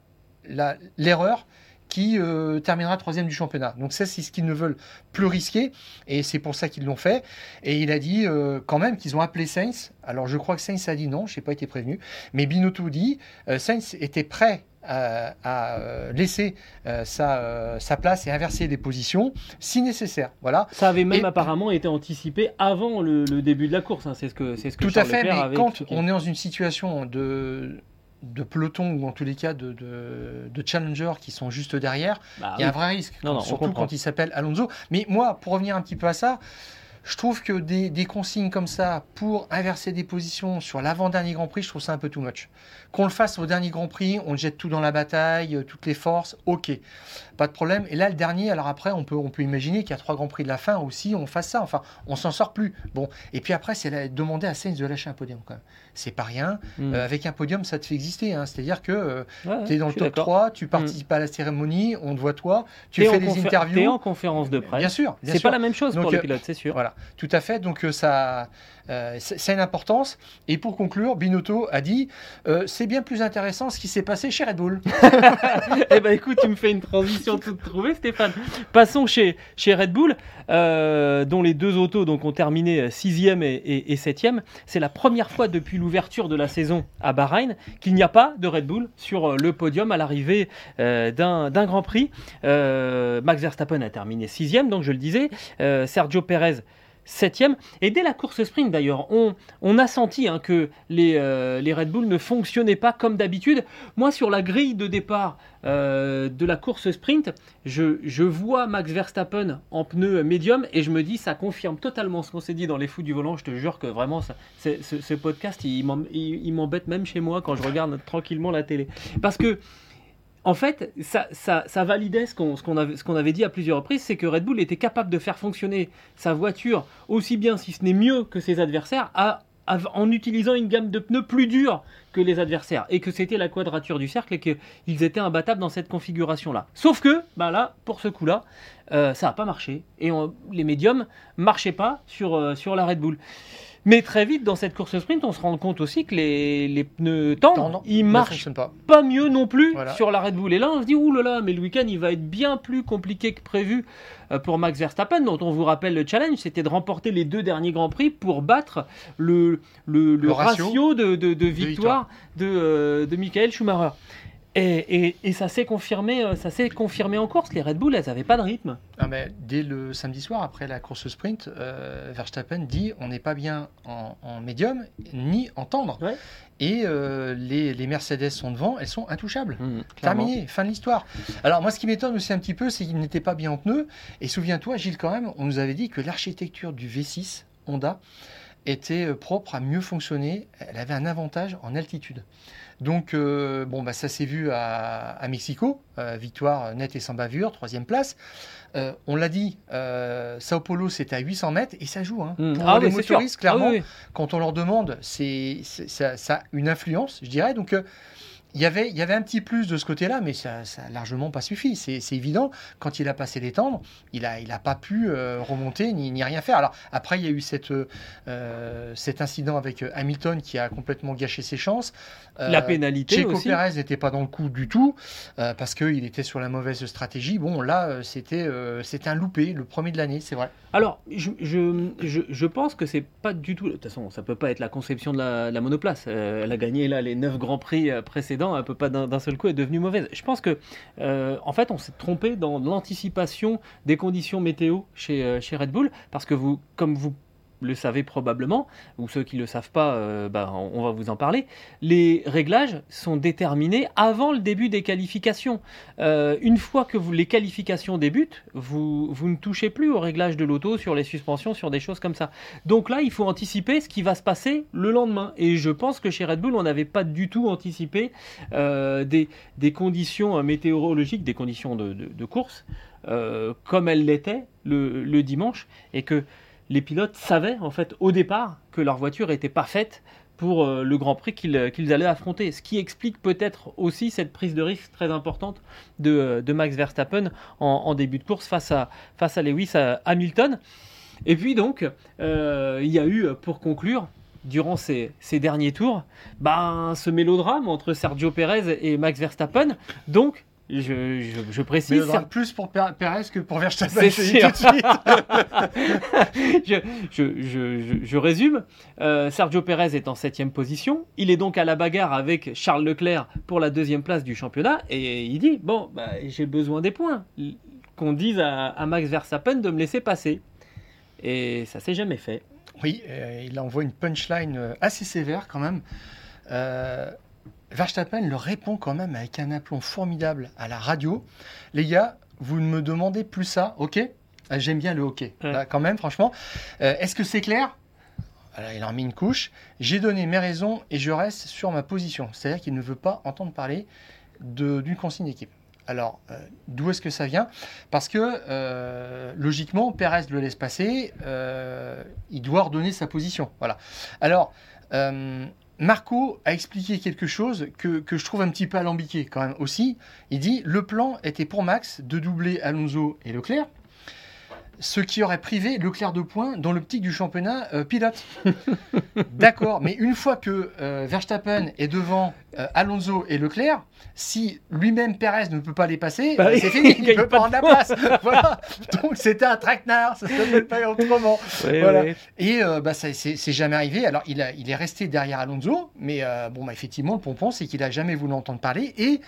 l'erreur qui euh, terminera troisième du championnat. Donc ça, c'est ce qu'ils ne veulent plus risquer, et c'est pour ça qu'ils l'ont fait. Et il a dit quand même qu'ils ont appelé Sainz. Alors je crois que Sainz a dit non, je n'ai pas été prévenu, mais Binotto dit euh, Sainz était prêt à, à, euh, laisser euh, sa, euh, sa place et inverser des positions si nécessaire. Voilà. Ça avait même Et- apparemment été anticipé avant le, le début de la course. hein. C'est ce que c'est ce que Tout à fait, Leclerc mais avait quand expliqué. on est dans une situation de, de peloton ou en tous les cas de, de, de challenger qui sont juste derrière, Bah il y a oui. un vrai risque, Non, non, on surtout quand il s'appelle Alonso. Mais moi, pour revenir un petit peu à ça, je trouve que des, consignes comme ça pour inverser des positions sur l'avant-dernier Grand Prix, je trouve ça un peu too much. Qu'on le fasse au dernier Grand Prix, on jette tout dans la bataille, euh, toutes les forces, ok, pas de problème. Et là, le dernier, alors après, on peut, imaginer qu'il y a trois Grands Prix de la fin aussi, on fasse ça, enfin, on s'en sort plus. Bon, et puis après, c'est demander à Sainz de lâcher un podium quand même. C'est pas rien. Mm. Euh, avec un podium, ça te fait exister. hein. C'est-à-dire que euh, Ouais, tu es dans le top d'accord. 3, tu participes à la cérémonie, on te voit toi, tu fais des confé- T'es interviews. en conférence de presse. Bien sûr, C'est pas la même chose Donc, pour les euh, pilotes, c'est sûr. Voilà, tout à fait. Donc ça, euh, c'est une importance. Et pour conclure, Binotto a dit euh, c'est bien plus intéressant ce qui s'est passé chez Red Bull. eh ben écoute, tu me fais une transition toute trouvée, Stéphane. Passons chez, chez Red Bull, euh, dont les deux autos ont terminé 6e et, et, et 7e. C'est la première fois depuis l'ouverture de la saison à Bahreïn qu'il n'y a pas de Red Bull sur le podium à l'arrivée d'un Grand Prix. Max Verstappen a terminé 6e, donc je le disais. Sergio Perez. 7 Et dès la course sprint d'ailleurs, on, on a senti hein, que les, euh, les Red Bull ne fonctionnaient pas comme d'habitude. Moi, sur la grille de départ euh, de la course sprint, je, je vois Max Verstappen en pneu médium et je me dis, ça confirme totalement ce qu'on s'est dit dans les fous du volant. Je te jure que vraiment, ça, ce, podcast, il m'embête même chez moi quand je regarde tranquillement la télé. Parce que en fait, ça, validait ce qu'on avait, dit à plusieurs reprises, c'est que Red Bull était capable de faire fonctionner sa voiture aussi bien, si ce n'est mieux que ses adversaires, en utilisant une gamme de pneus plus dure que les adversaires, et que c'était la quadrature du cercle, et qu'ils étaient imbattables dans cette configuration-là. Sauf que, bah là, pour ce coup-là, euh, ça n'a pas marché, et les médiums marchaient pas sur, euh, sur la Red Bull. Mais très vite, dans cette course sprint, on se rend compte aussi que les, les pneus tendres, Tendre, ils ne marchent pas. pas mieux non plus Voilà. sur la Red Bull. Et là, on se dit, là, mais le week-end, il va être bien plus compliqué que prévu euh, pour Max Verstappen, dont on vous rappelle le challenge, c'était de remporter les deux derniers Grands Prix pour battre le, le, le Le ratio ratio, de, de, de victoires. victoire de, euh, de Michael Schumacher. Et, et- et ça s'est confirmé, euh, ça s'est confirmé en course. Les Red Bull, elles n'avaient pas de rythme. Ah, mais dès le samedi soir, après la course sprint, euh, Verstappen dit on n'est pas bien en, en médium ni en tendre. Ouais. Et euh, les, les Mercedes sont devant, elles sont intouchables. Clairement. Terminé, fin de l'histoire. Alors moi, ce qui m'étonne aussi un petit peu, c'est qu'il n'était pas bien en pneus. Et souviens-toi, Gilles, quand même, on nous avait dit que l'architecture du V6 Honda était euh, propre à mieux fonctionner. Elle avait un avantage en altitude. Donc, euh, bon, bah, ça s'est vu à, à Mexico, euh, victoire nette et sans bavure, troisième place. Euh, on l'a dit, Sao Paulo, c'était à 800 mètres et ça joue. Hein. Mm. Pour Ah les oui, c'est motoristes, clairement, Ah oui, oui. quand on leur demande, c'est, c'est- ça, ça a une influence, je dirais. Donc, il y avait, un petit plus de ce côté-là, mais ça n'a largement pas suffi. C'est, évident. Quand il a passé les tendres, il n'a pas pu euh, remonter ni, rien faire. Alors, après, il y a eu euh, cet incident avec euh, Hamilton qui a complètement gâché ses chances. Euh, La pénalité Checo aussi. Pérez n'était pas dans le coup du tout euh, parce qu'il était sur la mauvaise stratégie. Bon, là, euh, c'était, c'était un loupé, le premier de l'année, c'est vrai. Alors, je, je, je, je pense que c'est pas du tout. De toute façon, ça peut pas être la conception de la, de la monoplace. Elle a gagné là les 9 grands prix précédents. Elle peut pas d'un seul coup être devenue mauvaise. Je pense que, en fait, on s'est trompé dans l'anticipation des conditions météo chez, chez Red Bull parce que vous, comme vous le savez probablement, ou ceux qui ne le savent pas, euh, bah, on va vous en parler, les réglages sont déterminés avant le début des qualifications. Euh, une fois que les qualifications débutent, vous, ne touchez plus au réglage de l'auto sur les suspensions, sur des choses comme ça. Donc là, il faut anticiper ce qui va se passer le lendemain. Et je pense que chez Red Bull, on n'avait pas du tout anticipé euh, des, conditions météorologiques, des conditions de, course, comme elles l'étaient le, le dimanche, et que les pilotes savaient en fait au départ que leur voiture n'était pas faite pour euh, le Grand Prix qu'ils qu'ils allaient affronter. Ce qui explique peut-être aussi cette prise de risque très importante de, euh, de Max Verstappen en, début de course face à, face à Lewis Hamilton. Et puis donc, euh, il y a eu, pour conclure, durant ces, ces derniers tours, ben, ce mélodrame entre Sergio Perez et Max Verstappen. Donc, je, je, je Mais précise. il y plus pour Perez que pour Verstappen. C'est tout de suite. je, résume. Euh, Sergio Pérez est en septième position. Il est donc à la bagarre avec Charles Leclerc pour la deuxième place du championnat. Et il dit Bon, bah, j'ai besoin des points. Qu'on dise à, à Max Verstappen de me laisser passer. Et ça s'est jamais fait. Oui, euh, il envoie une punchline euh, assez sévère quand même. Euh, Verstappen le répond quand même avec un aplomb formidable à la radio. Les gars, vous ne me demandez plus ça, ok? Ah, J'aime bien le hockey, Ouais. là, quand même, franchement. Euh, Est-ce que c'est clair? Voilà, Il en a mis une couche. J'ai donné mes raisons et je reste sur ma position. C'est-à-dire qu'il ne veut pas entendre parler d'une consigne d'équipe. Alors, euh, d'où est-ce que ça vient? Parce que, euh, logiquement, Perez le laisse passer, euh, il doit redonner sa position. Voilà. Alors, Marco a expliqué quelque chose que, que je trouve un petit peu alambiqué quand même aussi. Il dit le plan était pour Max de doubler Alonso et Leclerc, ce qui aurait privé Leclerc de points dans l'optique du championnat euh, pilote. D'accord, mais une fois que euh, Verstappen est devant euh, Alonso et Leclerc, si lui-même Perez ne peut pas les passer, Bah c'est fini, il ne peut pas prendre la place. voilà. Donc c'était un traquenard, ça s'appelle pas autrement. Voilà. Et bah, ça c'est jamais arrivé. Alors, il, a- il est resté derrière Alonso, mais bon, bah, effectivement, le pompon, c'est qu'il a jamais voulu entendre parler. Et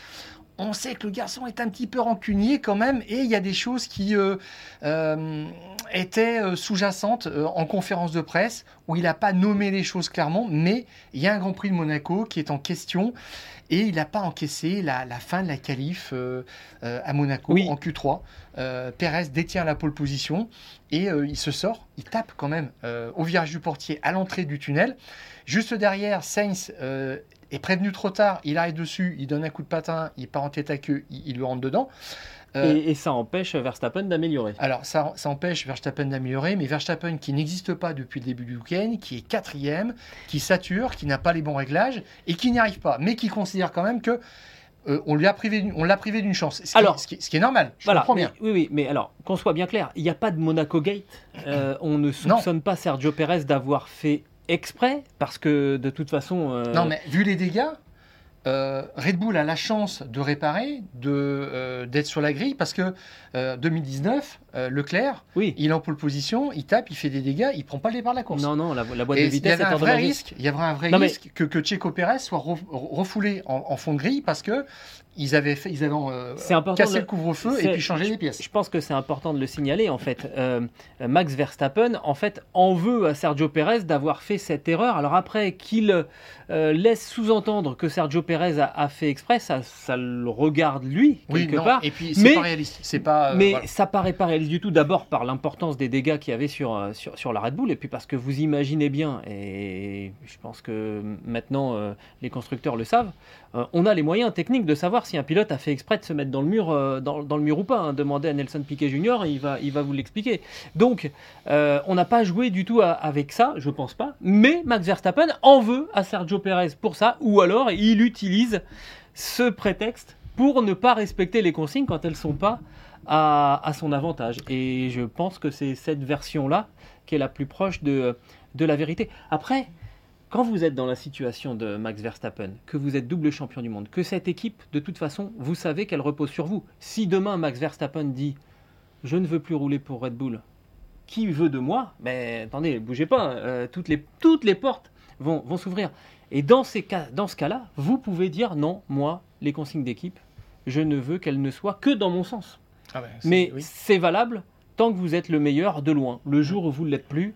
on sait que le garçon est un petit peu rancunier quand même. Et il y a des choses qui euh, euh, étaient euh, sous-jacentes euh, en conférence de presse, où il n'a pas nommé les choses clairement. Mais il y a un Grand Prix de Monaco qui est en question. Et il n'a pas encaissé la, la fin de la qualif euh, euh, à Monaco Oui. en Q3. Euh, Perez détient la pole position et il se sort, il tape quand même au virage du portier à l'entrée du tunnel. Juste derrière, Sainz est prévenu trop tard, il arrive dessus, il donne un coup de patin, il part en tête à queue, il, il lui rentre dedans. Euh, Et, et ça empêche Verstappen d'améliorer. alors, ça, ça empêche Verstappen d'améliorer, mais Verstappen qui n'existe pas depuis le début du week-end, qui est quatrième, qui sature, qui n'a pas les bons réglages et qui n'y arrive pas, mais qui considère quand même que euh, on lui a privé, on l'a privé d'une chance. Ce qui, Alors, ce qui- ce qui est normal. Je Voilà, comprends mais- bien. oui, oui, mais alors, qu'on soit bien clair, il n'y a pas de Monaco Gate. Euh, on ne soupçonne pas Sergio Pérez d'avoir fait exprès, parce que de toute façon. euh, Non, mais vu les dégâts, euh, Red Bull a la chance de réparer, de, euh, d'être sur la grille, parce que euh, 2019, euh, Leclerc, Oui. il est en pole position, il tape, il fait des dégâts, il prend pas le départ de la course. Non, non, la, la boîte Et de il y vitesse avait est un vrai risque, il y avait un vrai Non, mais- risque que, que Checo Pérez soit re- refoulé en, en fond de grille parce que ils avaient fait, ils avaient euh, cassé de le- couvre-feu et puis changé les pièces. Je pense que c'est important de le signaler en fait. Euh, Max Verstappen en fait en veut à Sergio Pérez d'avoir fait cette erreur. Alors après qu'il euh, laisse sous-entendre que Sergio Pérez a, a fait exprès, ça, ça le regarde lui Oui, quelque non, part. et puis c'est Mais- pas réaliste, c'est pas. Mais voilà. ça paraît pas réaliste du tout, d'abord par l'importance des dégâts qu'il y avait sur, sur, sur la Red Bull, et puis parce que vous imaginez bien, et je pense que maintenant les constructeurs le savent, euh, on a les moyens techniques de savoir si un pilote a fait exprès de se mettre dans le mur, euh, dans, le mur ou pas. hein. Demandez à Nelson Piquet Jr., il va, il va vous l'expliquer. Donc, euh, on n'a pas joué du tout avec ça, je pense pas, mais Max Verstappen en veut à Sergio Perez pour ça, ou alors il utilise ce prétexte pour ne pas respecter les consignes quand elles sont pas à, son avantage. Et je pense que c'est cette version-là qui est la plus proche de la vérité. Après, quand vous êtes dans la situation de Max Verstappen, que vous êtes double champion du monde, que cette équipe, de toute façon, vous savez qu'elle repose sur vous. Si demain Max Verstappen dit je ne veux plus rouler pour Red Bull, qui veut de moi? Mais attendez, bougez pas, euh, toutes, les, toutes les portes vont, vont s'ouvrir. Et dans, ces cas, dans ce cas-là, vous pouvez dire non, moi, les consignes d'équipe, je ne veux qu'elles ne soient que dans mon sens. Ah c'est- Mais oui. c'est valable tant que vous êtes le meilleur de loin. Le jour où vous ne l'êtes plus,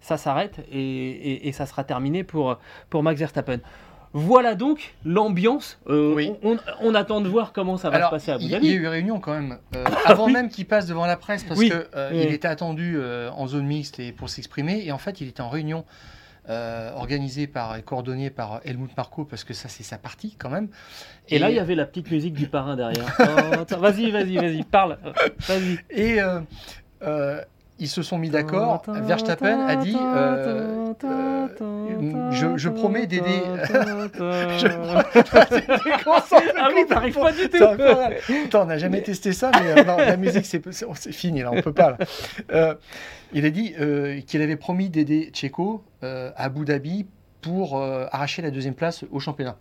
ça s'arrête et, et- et ça sera terminé pour, pour Max Verstappen. Voilà donc l'ambiance. Euh, Oui. on, attend de voir comment ça va Alors, se passer à Abu il il y a Dhabi. eu réunion quand même, euh, avant oui. même qu'il passe devant la presse, parce Oui. que euh, était attendu en zone mixte et pour s'exprimer, et en fait il était en réunion organisée par et coordonnée par Helmut Marko, parce que ça c'est sa partie quand même. Et là, il y avait la petite musique du parrain derrière. Oh, vas-y, vas-y, vas-y, parle. Vas-y. Et euh, ils se sont mis d'accord. Verstappen a dit euh, euh, je, je promets d'aider. Ah oui, t'arrives pas du tout. Attends, on n'a jamais testé ça, mais euh, non, la musique, c'est fini, là, on peut pas. là. Euh, il a dit euh, qu'il avait promis d'aider euh, à Abu Dhabi pour arracher la deuxième place au championnat.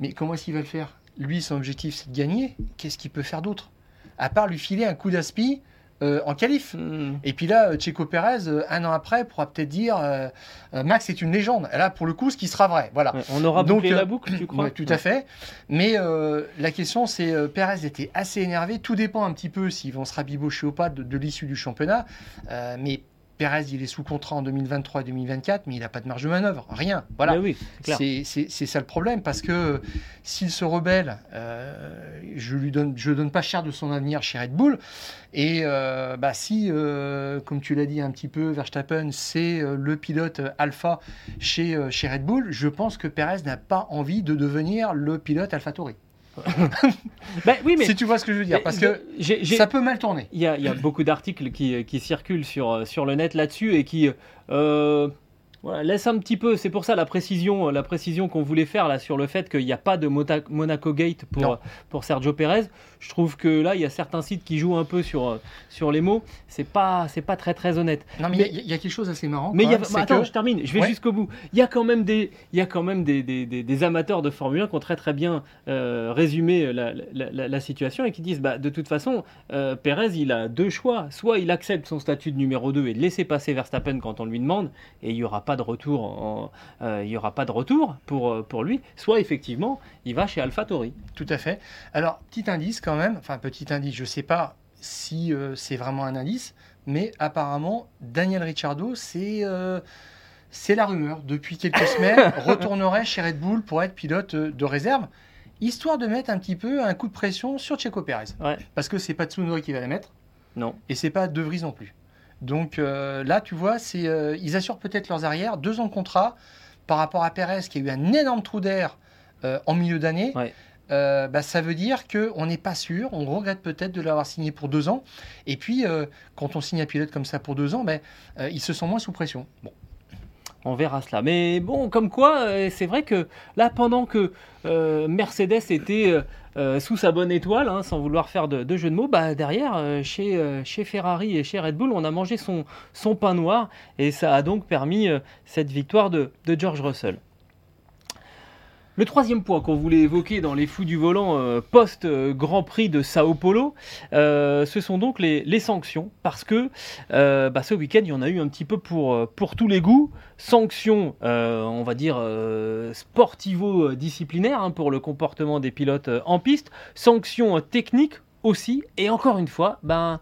Mais comment est-ce qu'il va le faire? Lui, son objectif, c'est de gagner. Qu'est-ce qu'il peut faire d'autre? À part lui filer un coup d'aspi euh, en qualif. Hmm. Et puis là, euh, Checo Pérez, euh, un an après, pourra peut-être dire euh, Max est une légende. Et là, pour le coup, ce qui sera vrai. Voilà. Ouais, on aura Donc, bouclé euh, la boucle, tu crois Ouais, tout à fait. Mais la question, c'est Pérez était assez énervé. Tout dépend un petit peu s'ils vont se rabibocher ou pas de, de l'issue du championnat. Mais Pérez, il est sous contrat en 2023 et 2024, mais il n'a pas de marge de manœuvre. Rien. Voilà. Oui, c'est ça le problème, parce que s'il se rebelle, euh, je lui donne, je donne pas cher de son avenir chez Red Bull. Et euh, bah, si, euh, comme tu l'as dit un petit peu, Verstappen, c'est le pilote alpha chez, chez Red Bull, je pense que Perez n'a pas envie de devenir le pilote AlphaTauri. Ben oui, mais Si tu vois ce que je veux dire, parce que ça peut mal tourner. Il y a, il y a beaucoup d'articles qui, qui circulent sur, sur le net là-dessus et qui euh, voilà, laissent un petit peu. C'est pour ça la précision, la précision qu'on voulait faire là sur le fait qu'il n'y a pas de Monaco Gate pour, Non. pour Sergio Pérez. Je trouve que là, il y a certains sites qui jouent un peu sur, sur les mots. C'est pas, c'est pas très très honnête. Non, mais il y, a- y quelque chose d'assez marrant. Mais y a, bah, attends, que- je termine, je vais Ouais. jusqu'au bout. Il y a quand même des, il y a quand même des, des, des- des amateurs de Formule 1 qui ont très très bien euh, résumé la, la- la- la situation et qui disent, bah, de toute façon, euh, Perez, il a deux choix. Soit il accepte son statut de numéro 2 et de laisser passer Verstappen quand on lui demande, et il n'y aura pas de retour, en- euh, il y aura pas de retour pour, euh, pour lui. Soit effectivement, il va chez AlphaTauri. Tout à fait. Alors, petit indice quand même, enfin petit indice, je ne sais pas si euh, c'est vraiment un indice, mais apparemment, Daniel Ricciardo, c'est euh, c'est la rumeur. Depuis quelques semaines, retournerait chez Red Bull pour être pilote euh, de réserve, histoire de mettre un petit peu un coup de pression sur Checo Pérez. Ouais. Parce que c'est pas Tsunoda qui va la mettre, Non. et c'est pas De Vries non plus. Donc euh, là, tu vois, c'est ils assurent peut-être leurs arrières, deux ans de contrat, par rapport à Pérez qui a eu un énorme trou d'air en milieu d'année. Ouais. Euh, bah, ça veut dire qu'on n'est pas sûr, on regrette peut-être de l'avoir signé pour deux ans. Et puis, euh, quand on signe un pilote comme ça pour deux ans, euh, il se sent moins sous pression. Bon, On verra cela. Mais bon, comme quoi, euh, c'est vrai que là, pendant que Mercedes était sous sa bonne étoile, hein, sans vouloir faire de, de jeu de mots, bah, derrière, chez, chez Ferrari et chez Red Bull, on a mangé son, son pain noir. Et ça a donc permis cette victoire de, de George Russell. Le troisième point qu'on voulait évoquer dans les fous du volant euh, post-Grand Prix de Sao Paulo, euh, ce sont donc les, sanctions. Parce que euh, bah, ce week-end, il y en a eu un petit peu pour, euh, tous les goûts. Sanctions, euh, on va dire, euh, sportivo-disciplinaires hein, pour le comportement des pilotes euh, en piste. Sanctions euh, techniques aussi. Et encore une fois, ben,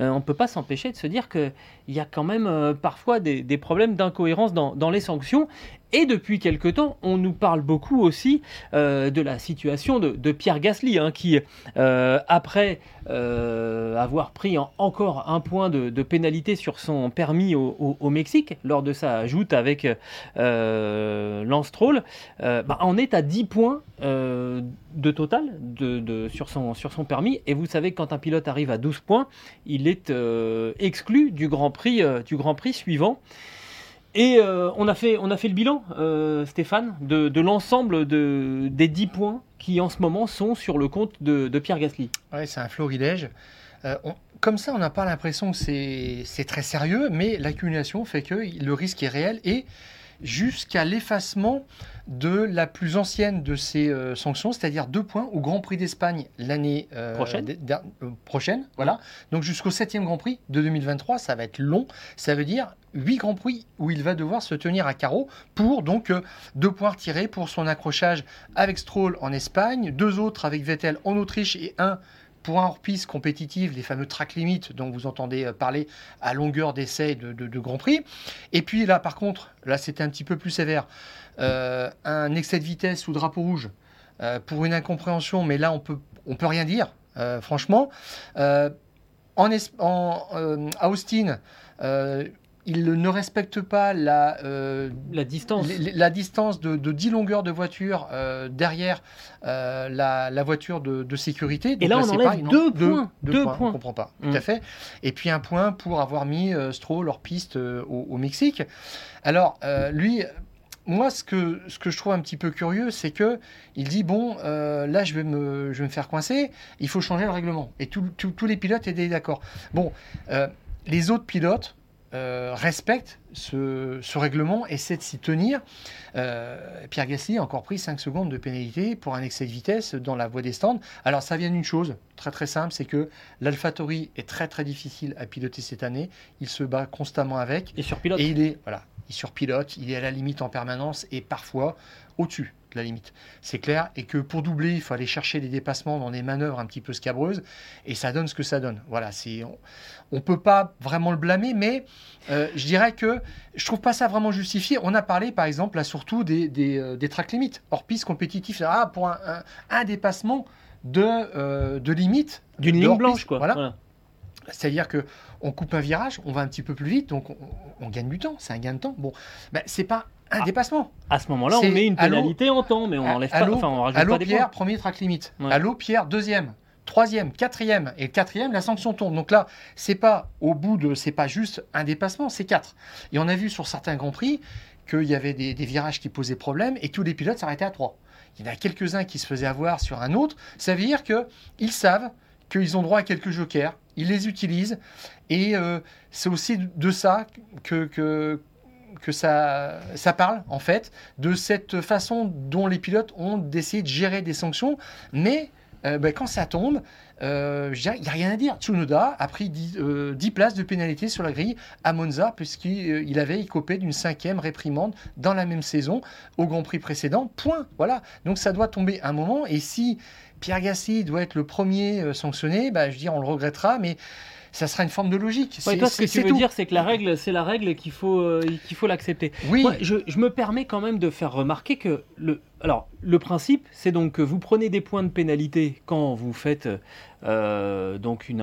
euh, on ne peut pas s'empêcher de se dire qu'il y a quand même euh, parfois des, problèmes d'incohérence dans les sanctions. Et depuis quelque temps, on nous parle beaucoup aussi euh, de la situation de, Pierre Gasly, hein, qui, euh, après euh, avoir pris en- encore un point de, pénalité sur son permis au, Mexique, lors de sa joute avec Lance Stroll, euh, bah, en est à 10 points de total sur, son, permis. Et vous savez que quand un pilote arrive à 12 points, il est exclu du Grand Prix suivant. Et euh, on, a fait, on a fait le bilan, euh, Stéphane, de, de l'ensemble de, des 10 points qui en ce moment sont sur le compte de, de Pierre Gasly. ouais, c'est un florilège. Euh, on- comme ça, on n'a pas l'impression que c'est très sérieux, mais l'accumulation fait que le risque est réel et jusqu'à l'effacement de la plus ancienne de ces euh, sanctions, c'est-à-dire deux points au Grand Prix d'Espagne l'année euh, Prochaine. euh, prochaine, voilà. Donc jusqu'au septième Grand Prix de 2023, ça va être long. Ça veut dire huit Grands Prix où il va devoir se tenir à carreau pour donc euh, deux points retirés pour son accrochage avec Stroll en Espagne, deux autres avec Vettel en Autriche et un pour un hors-piste compétitive, les fameux track limits dont vous entendez euh, parler à longueur d'essai de, de, Grand Prix. Et puis là, par contre, là c'était un petit peu plus sévère, euh, un excès de vitesse sous drapeau rouge pour une incompréhension, mais là on peut, on peut rien dire, franchement. En, à Austin, il ne respecte pas la, euh, La distance. la distance de, de 10 longueurs de voiture euh, derrière euh, la, la voiture de, de sécurité. Donc Et là, on enlève non deux points, Deux, deux points, points. On comprend pas. Mm. Tout à fait. Et puis un point pour avoir mis Stroll hors piste au, au Mexique. Alors, lui. Moi, ce que, ce que je trouve un petit peu curieux, c'est que il dit bon, euh, là, je vais, me, je vais me faire coincer. Il faut changer le règlement. Et tous les pilotes étaient d'accord. Bon, euh, les autres pilotes euh, respecte ce, ce règlement, essaie de s'y tenir. Euh, Pierre Gasly a encore pris 5 secondes de pénalité pour un excès de vitesse dans la voie des stands. Alors ça vient d'une chose très très simple, c'est que l'AlphaTauri est très très difficile à piloter cette année. Il se bat constamment avec. Et sur pilote. Et il est, voilà, il surpilote, il est à la limite en permanence et parfois au-dessus de la limite. C'est clair. Et que pour doubler, il faut aller chercher des dépassements dans des manœuvres un petit peu scabreuses. Et ça donne ce que ça donne. Voilà, c'est, on ne peut pas vraiment le blâmer, mais euh, je dirais que je trouve pas ça vraiment justifié. On a parlé, par exemple, là, surtout des, des, euh, des track limites, hors piste compétitif. Ah, pour un, un- un dépassement de, euh, de limite. D'une ligne blanche, quoi. Voilà. Voilà. C'est-à-dire que on coupe un virage, on va un petit peu plus vite, donc on, on gagne du temps. C'est un gain de temps. Bon, ben, c'est pas un Ah. dépassement. À ce moment-là, on met une pénalité en temps, mais on enlève pas, enfin, on rajoute pas des Pierre, points. premier track limite. Ouais. Allô, Pierre, deuxième. Troisième, quatrième, et quatrième, la sanction tombe. Donc là, c'est pas au bout de, c'est pas juste un dépassement, c'est quatre. Et on a vu sur certains grands prix qu'il y avait des, des virages qui posaient problème et tous les pilotes s'arrêtaient à trois. Il y en a quelques-uns qui se faisaient avoir sur un autre. Ça veut dire que ils savent qu'ils ont droit à quelques jokers, ils les utilisent, et euh, c'est aussi de ça que, que, que ça, ça parle, en fait, de cette façon dont les pilotes ont d'essayer de gérer des sanctions, mais euh, ben, quand ça tombe, euh, il n'y a rien à dire. Tsunoda a pris 10, euh, 10 places de pénalité sur la grille à Monza, puisqu'il euh, avait écopé d'une cinquième réprimande dans la même saison au Grand Prix précédent. Point. Voilà. Donc ça doit tomber un moment. Et si Pierre Gasly doit être le premier euh, sanctionné, bah, je veux dire, on le regrettera, mais ça sera une forme de logique. Ouais, toi, ce que tu veux tout. dire, c'est que la règle, c'est la règle et qu'il faut, euh, qu'il faut l'accepter. Oui. Moi, je, je me permets quand même de faire remarquer que le, alors, le principe, c'est donc que vous prenez des points de pénalité quand vous faites euh,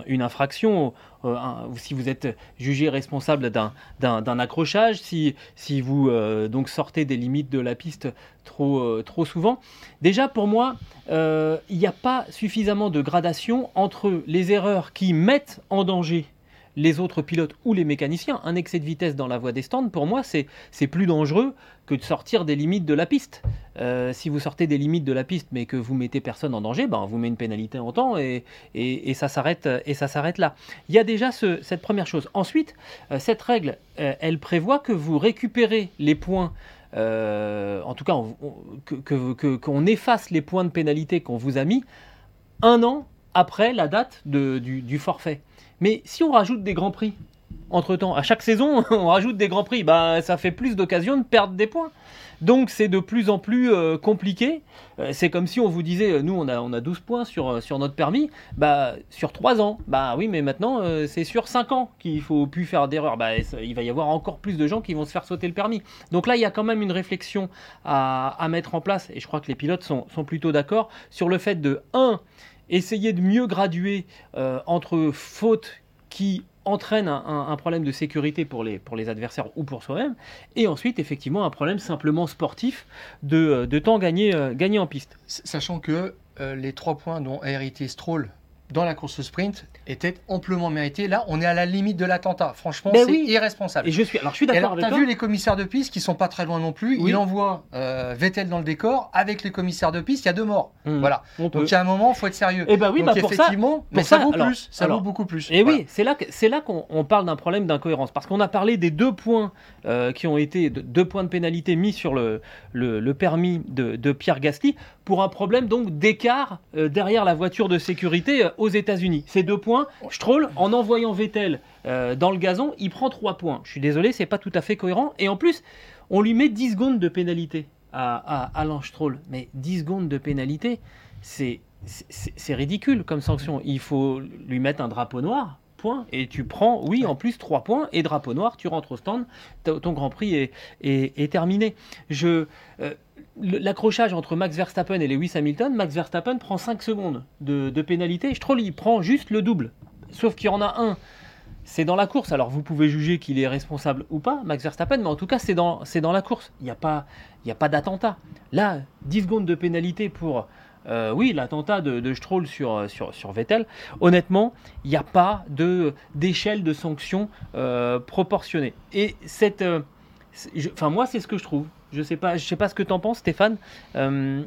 une, infraction, euh, si vous êtes jugé responsable d'un, accrochage, si, vous euh, donc sortez des limites de la piste trop, souvent. Déjà, pour moi, il n'y a pas suffisamment de gradation entre les erreurs qui mettent en danger les autres pilotes ou les mécaniciens. Un excès de vitesse dans la voie des stands, pour moi, c'est plus dangereux que de sortir des limites de la piste. Euh, si vous sortez des limites de la piste, mais que vous mettez personne en danger, ben, on vous met une pénalité en temps et, et, et ça s'arrête là. Il y a déjà ce- cette première chose. Ensuite, euh, cette règle, euh, elle prévoit que vous récupérez les points. en tout cas, on- on- que- qu'on efface les points de pénalité qu'on vous a mis un an après la date du, du forfait. Mais si on rajoute des grands prix entre temps, à chaque saison, on rajoute des grands prix, bah, ça fait plus d'occasions de perdre des points. Donc c'est de plus en plus euh, compliqué. Euh, c'est comme si on vous disait, euh, nous on a, on a 12 points sur, sur notre permis, bah, sur 3 ans. Bah oui, mais maintenant c'est sur 5 ans qu'il faut plus faire d'erreurs. Bah, il va y avoir encore plus de gens qui vont se faire sauter le permis. Donc là, il y a quand même une réflexion à, à mettre en place, et je crois que les pilotes sont, sont plutôt d'accord sur le fait de 1 essayer de mieux graduer euh, entre fautes qui entraînent un, problème de sécurité pour les, adversaires ou pour soi-même, et ensuite effectivement un problème simplement sportif de, de temps gagné, euh, gagné en piste. Sachant que euh, les trois points dont a hérité Stroll dans la course sprint étaient amplement mérités. Là, on est à la limite de l'attentat. Franchement, Ben c'est oui. irresponsable. Et je suis, alors je suis Et d'accord avec t'as toi. vu les commissaires de piste qui sont pas très loin non plus. Oui. Il envoie euh, Vettel dans le décor avec les commissaires de piste. Il y a deux morts. Mmh. Voilà. On. Donc il y a un moment, faut être sérieux. Eh ben oui, Donc bah pour ça- mais ça, ça, vaut alors- plus. Ça alors- vaut beaucoup plus. Et Voilà. oui, c'est là, que- c'est là qu'on on parle d'un problème d'incohérence. Parce qu'on a parlé des deux points euh, qui ont été, de- deux points de pénalité mis sur le, le, le permis de, de Pierre Gasly pour un problème donc d'écart euh, derrière la voiture de sécurité euh, aux États-Unis. Ces deux points, Stroll, en envoyant Vettel euh, dans le gazon, il prend trois points. Je suis désolé, c'est pas tout à fait cohérent. Et en plus, on lui met 10 secondes de pénalité à, à Alain Stroll. Mais 10 secondes de pénalité, c'est ridicule comme sanction. Il faut lui mettre un drapeau noir, point. Et tu prends, oui, en plus, trois points et drapeau noir, tu rentres au stand, ton Grand Prix est, est- est terminé. Je, euh, L'accrochage entre Max Verstappen et Lewis Hamilton, Max Verstappen prend 5 secondes de, pénalité. Stroll, il prend juste le double. Sauf qu'il y en a un. C'est dans la course. Alors vous pouvez juger qu'il est responsable ou pas, Max Verstappen, mais en tout cas c'est dans, dans la course. Il n'y a pas, pas d'attentat. Là, 10 secondes de pénalité pour, euh, oui, l'attentat de, de Stroll sur, sur, Vettel. Honnêtement, il n'y a pas d'échelle de sanctions euh, proportionnée. Et cette, euh, moi c'est ce que je trouve. Je sais pas, je sais pas ce que tu en penses, Stéphane. Euh,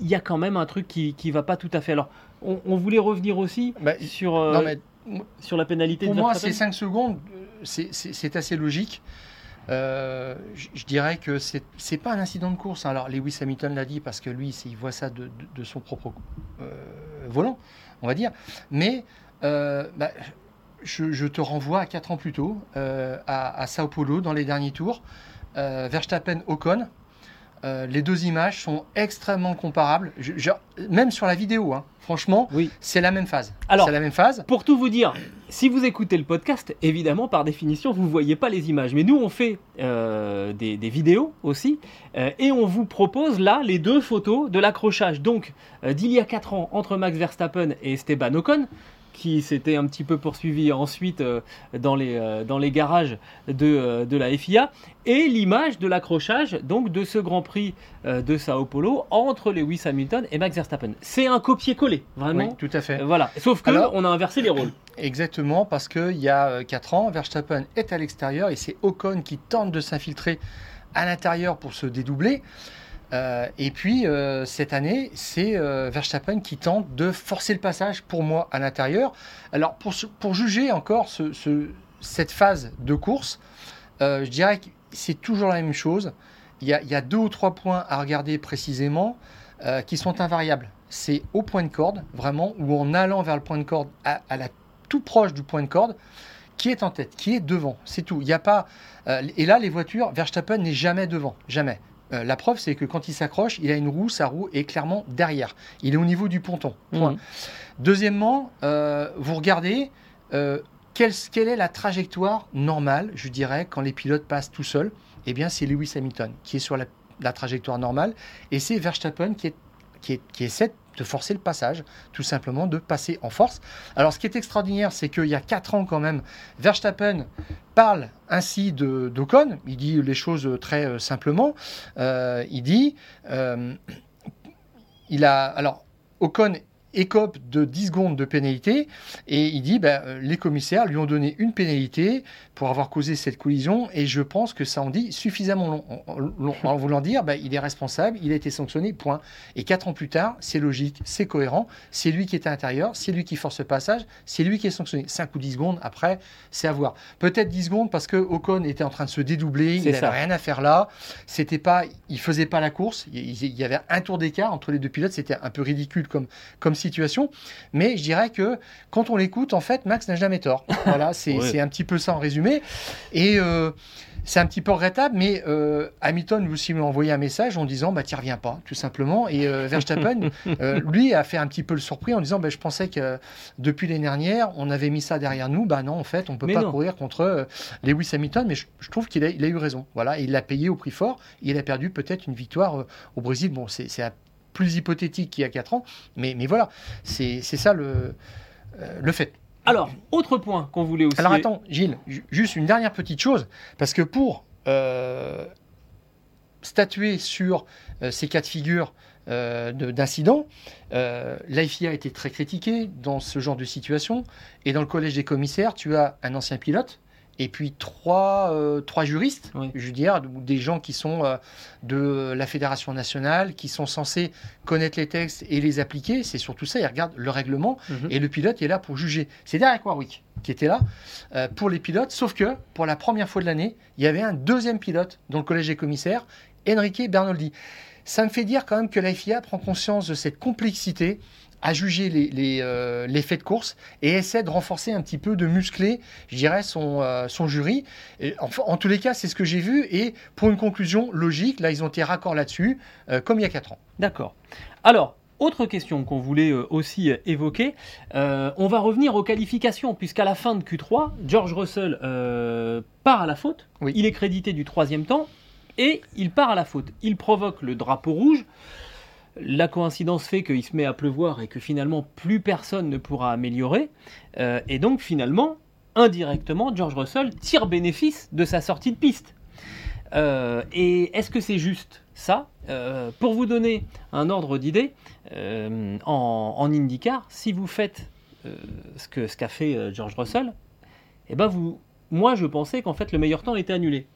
il y a quand même un truc qui, qui va pas tout à fait. Alors, on, on voulait revenir aussi Bah, sur, euh, non, mais sur la pénalité pour de moi, ces 5 secondes, euh, c'est- assez logique. Euh, je dirais que c'est c'est pas un incident de course. hein. Alors Lewis Hamilton l'a dit parce que lui, il voit ça de, de- de son propre euh, volant, on va dire. Mais euh, bah, je, je te renvoie à 4 ans plus tôt, euh, à, à Sao Paulo, dans les derniers tours. Euh, Verstappen, Ocon. Euh, les deux images sont extrêmement comparables. Je- je- même sur la vidéo, hein. franchement, Oui. c'est la même phase. Alors- c'est la même phase. Pour tout vous dire, si vous écoutez le podcast, évidemment, par définition, vous ne voyez pas les images. Mais nous, on fait euh, des, des vidéos aussi. euh, et on vous propose là les deux photos de l'accrochage. Donc, d'il y a 4 ans, entre Max Verstappen et Esteban Ocon, qui s'était un petit peu poursuivi ensuite euh, dans, les, euh, dans les garages de, euh, de la FIA. Et l'image de l'accrochage donc de ce Grand Prix de Sao Paulo entre Lewis Hamilton et Max Verstappen. C'est un copier-coller, vraiment. Oui, tout à fait. Voilà. Sauf que Alors- on a inversé les rôles. Exactement, parce qu'il y a 4 ans, Verstappen est à l'extérieur et c'est Ocon qui tente de s'infiltrer à l'intérieur pour se dédoubler. Euh, et puis euh, cette année, c'est euh, Verstappen qui tente de forcer le passage pour moi à l'intérieur. Alors pour, juger encore ce- ce- cette phase de course, je dirais que c'est toujours la même chose. Il y, a, deux ou trois points à regarder précisément qui sont invariables. C'est au point de corde, vraiment, ou en allant vers le point de corde, à, la tout proche du point de corde, qui est en tête, qui est devant. C'est tout. Il a pas. et là, les voitures, Verstappen n'est jamais devant, jamais. Euh, la preuve, c'est que quand il s'accroche, il a une roue, sa roue est clairement derrière. Il est au niveau du ponton. Point. Mhm. Deuxièmement, euh, vous regardez euh, quelle, quelle est la trajectoire normale, je dirais, quand les pilotes passent tout seuls? Eh bien, c'est Lewis Hamilton qui est sur la, la trajectoire normale et c'est Verstappen qui, est, qui, est- qui essaie de forcer le passage, tout simplement de passer en force. Alors, ce qui est extraordinaire, c'est qu'il y a 4 ans quand même, Verstappen parle ainsi de d'Ocon. Il dit les choses très euh, simplement. Euh, il dit, euh, il a, alors, Ocon écope de 10 secondes de pénalité et il dit ben, euh, les commissaires lui ont donné une pénalité pour avoir causé cette collision et je pense que ça en dit suffisamment long. En, voulant dire ben, il est responsable, il a été sanctionné, point. Et 4 ans plus tard, c'est logique, c'est cohérent, c'est lui qui est à l'intérieur, c'est lui qui force le passage, c'est lui qui est sanctionné. 5 ou 10 secondes après, c'est à voir. Peut-être 10 secondes parce que Ocon était en train de se dédoubler, il n'avait rien à faire là, c'était pas, il faisait pas la course, il y avait un tour d'écart entre les deux pilotes, c'était un peu ridicule comme, comme situation, mais je dirais que quand on l'écoute, en fait, Max n'a jamais tort. Voilà, c'est Ouais. un petit peu ça en résumé, et euh, c'est un petit peu regrettable, mais euh, Hamilton lui aussi m'a envoyé un message en disant bah tu reviens pas, tout simplement, et euh, Verstappen, lui a fait un petit peu le surpris en disant bah, je pensais que depuis l'année dernière on avait mis ça derrière nous, bah non en fait on peut Mais pas non. courir contre Lewis Hamilton, mais je, je trouve qu'il a, il a eu raison, voilà, il l'a payé au prix fort, il a perdu peut-être une victoire au Brésil, bon c'est plus hypothétique qu'il y a 4 ans, mais, mais voilà, c'est ça le, euh, le fait. Alors, autre point qu'on voulait aussi. Alors attends, Gilles, ju- juste une dernière petite chose, parce que pour euh, statuer sur euh, ces cas de figure euh, de- d'incidents, l'IFIA a été très critiquée dans ce genre de situation, et dans le collège des commissaires, tu as un ancien pilote, et puis trois, euh, trois juristes, Oui. je veux dire, des gens qui sont euh, de la fédération nationale, qui sont censés connaître les textes et les appliquer, c'est surtout ça, ils regardent le règlement, Mhm. et le pilote est là pour juger. C'est Derek Warwick qui était là euh, pour les pilotes, sauf que pour la première fois de l'année, il y avait un deuxième pilote dans le collège des commissaires, Enrique Bernoldi. Ça me fait dire quand même que la FIA prend conscience de cette complexité à juger les, les, euh, les faits de course et essaie de renforcer un petit peu, de muscler, je dirais, son, euh, son jury. Et en, en tous les cas, c'est ce que j'ai vu. Et pour une conclusion logique, là, ils ont été raccords là-dessus, euh, comme il y a 4 ans. D'accord. Alors, autre question qu'on voulait aussi évoquer, euh, on va revenir aux qualifications, puisqu'à la fin de Q3, George Russell euh, part à la faute. Oui. Il est crédité du troisième temps et il part à la faute. Il provoque le drapeau rouge. La coïncidence fait qu'il se met à pleuvoir et que finalement plus personne ne pourra améliorer. Euh, et donc finalement, indirectement, George Russell tire bénéfice de sa sortie de piste. Euh, et est-ce que c'est juste ça? Euh, Pour vous donner un ordre d'idée, en, IndyCar, si vous faites ce qu'a fait George Russell, eh ben vous, moi je pensais qu'en fait le meilleur temps était annulé.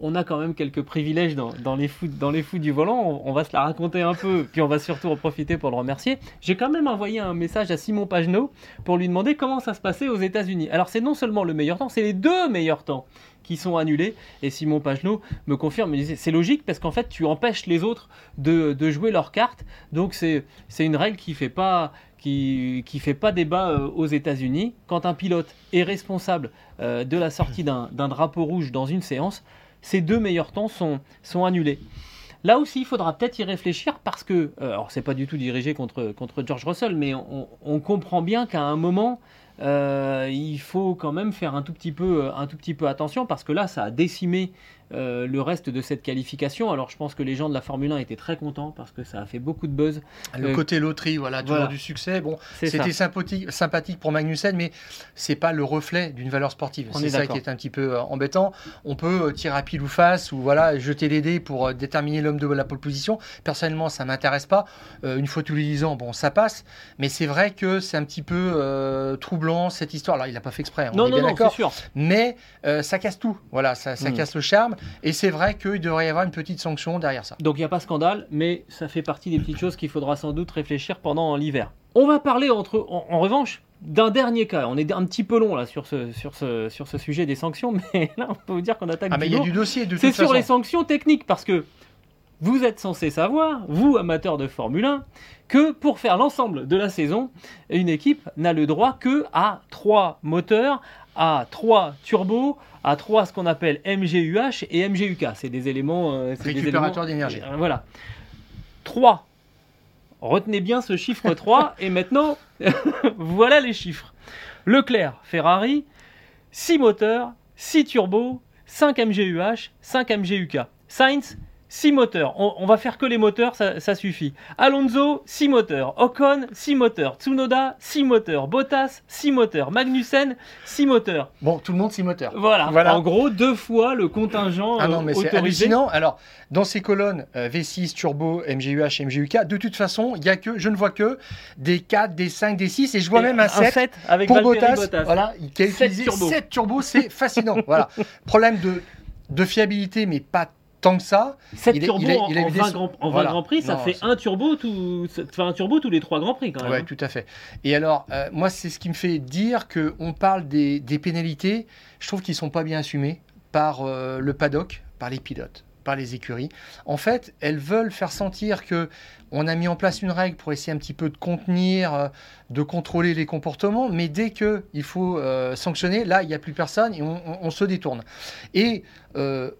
On, a quand même quelques privilèges dans, dans les fous, dans les fous du volant. On, on va se la raconter un peu, puis on va surtout en profiter pour le remercier. J'ai quand même envoyé un message à Simon Pagenaud pour lui demander comment ça se passait aux États-Unis. Alors c'est non seulement le meilleur temps, c'est les deux meilleurs temps qui sont annulés. Et Simon Pagenaud me confirme, c'est logique parce qu'en fait tu empêches les autres de, jouer leurs cartes. Donc c'est une règle qui fait qui, fait pas débat euh, aux États-Unis. Quand un pilote est responsable euh, de la sortie d'un drapeau rouge dans une séance, ces deux meilleurs temps sont, sont annulés. Là aussi, il faudra peut-être y réfléchir parce que, euh, alors c'est pas du tout dirigé contre, contre George Russell, mais on, comprend bien qu'à un moment, il faut quand même faire un tout petit peu, un tout petit peu attention parce que là, ça a décimé euh, le reste de cette qualification. Alors, je pense que les gens de la Formule 1 étaient très contents parce que ça a fait beaucoup de buzz. Le Euh, côté loterie, voilà, toujours voilà. du succès. Bon, c'était sympathique, sympathique pour Magnussen, mais c'est pas le reflet d'une valeur sportive. C'est est ça qui est un petit peu euh, embêtant. On peut tirer à pile ou face ou voilà jeter les dés pour déterminer l'homme de la pole position. Personnellement, ça m'intéresse pas. Euh, une fois tous les 10 ans, bon, ça passe. Mais c'est vrai que c'est un petit peu troublant cette histoire. Alors, il a pas fait exprès. hein, on Non, est non, bien d'accord. Mais ça casse tout. Voilà, ça, ça Mm. casse le charme. Et c'est vrai qu'il devrait y avoir une petite sanction derrière ça. Donc il n'y a pas scandale, mais ça fait partie des petites choses qu'il faudra sans doute réfléchir pendant l'hiver. On va parler entre, en, en revanche d'un dernier cas. On est un petit peu long là sur ce, sur ce, sur ce sujet des sanctions, mais là on peut vous dire qu'on attaque Ah, mais il y a du dossier de C'est sur façon. les sanctions techniques parce que vous êtes censé savoir, vous amateurs de Formule 1, que pour faire l'ensemble de la saison, une équipe n'a le droit que à 3 moteurs, à 3 turbos, à 3 ce qu'on appelle MGUH et MGUK. C'est des éléments... euh, c'est des Récupérateurs d'énergie. Euh, voilà. 3. Retenez bien ce chiffre 3 et maintenant, voilà les chiffres. Leclerc, Ferrari, 6 moteurs, 6 turbos, 5 MGUH, 5 MGUK. Sainz, 6 moteurs. On, on va faire que les moteurs, ça, ça suffit. Alonso, 6 moteurs. Ocon, 6 moteurs. Tsunoda, 6 moteurs. Bottas, 6 moteurs. Magnussen, 6 moteurs. Bon, tout le monde, six moteurs. Voilà. Voilà. En gros, deux fois le contingent Ah non, euh, mais c'est autorisé. hallucinant. Alors, dans ces colonnes euh, V6, Turbo, MGUH, MGUK, de toute façon, il y a que, je ne vois que des 4, des 5, des 6, et je vois Et même un 7. 7 avec pour Bottas, Bottas. voilà, qui a Sept utilisé turbos. 7 turbos, c'est fascinant. voilà. Problème de, de fiabilité, mais pas tant que ça. 7 Il turbos en, il a eu en des- 20 grands, en 20 voilà. grands prix, ça Non, fait un turbo, tout, un turbo tous les 3 grands prix quand même. Ouais, hein. tout à fait. Et alors, euh, moi, c'est ce qui me fait dire qu'on parle des, des pénalités. Je trouve qu'ils sont pas bien assumés par euh, le paddock, par les pilotes, par les écuries. En fait, elles veulent faire sentir que on a mis en place une règle pour essayer un petit peu de contenir, euh, de contrôler les comportements, mais dès que il faut euh, sanctionner, là, il n'y a plus personne et on, on- on se détourne. Et euh,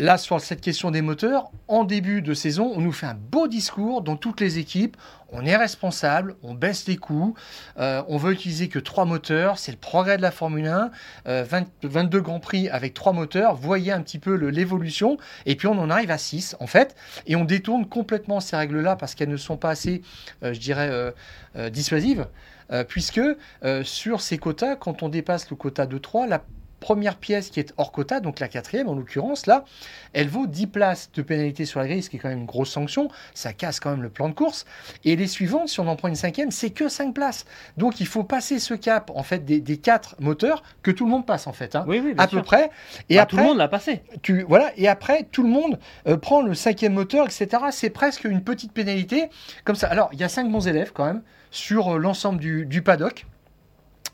Là, sur cette question des moteurs, en début de saison, on nous fait un beau discours dans toutes les équipes. On est responsable, on baisse les coûts, euh, on veut utiliser que trois moteurs, c'est le progrès de la Formule 1. euh, 20 22 grands prix avec trois moteurs, voyez un petit peu l'évolution. Et puis on en arrive à 6 en fait, et on détourne complètement ces règles-là parce qu'elles ne sont pas assez, euh, je dirais, euh, euh, dissuasives. euh, puisque euh, sur ces quotas, quand on dépasse le quota de 3, la première pièce qui est hors quota, donc la quatrième en l'occurrence là, elle vaut 10 places de pénalité sur la grille, ce qui est quand même une grosse sanction. Ça casse quand même le plan de course. Et les suivantes, si on en prend une cinquième, c'est que 5 places. Donc il faut passer ce cap en fait des, des 4 moteurs que tout le monde passe en fait, hein, Oui, à sûr. peu près. Et Bah, après, tout le monde l'a passé. tu voilà et après tout le monde euh, prend le cinquième moteur etc c'est presque une petite pénalité comme ça alors il y a cinq bons élèves quand même sur euh, l'ensemble du, du paddock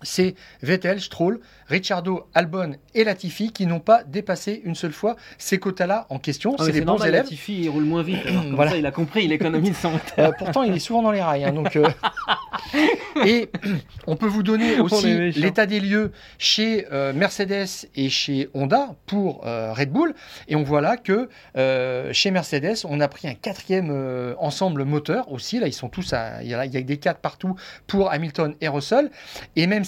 c'est Vettel, Stroll, Ricciardo, Albon et Latifi qui n'ont pas dépassé une seule fois ces quotas-là en question. Ah, c'est les bons normal, élèves. Latifi, il roule moins vite. alors, comme Voilà. ça, il a compris, il économise son. Euh, pourtant, il est souvent dans les rails. hein, donc, euh, et on peut vous donner On aussi l'état des lieux chez euh, Mercedes et chez Honda pour euh, Red Bull. Et on voit là que chez Mercedes, on a pris un quatrième ensemble moteur aussi. Là, ils sont tous à. Il y a, il y a des quatre partout pour Hamilton et Russell. Et même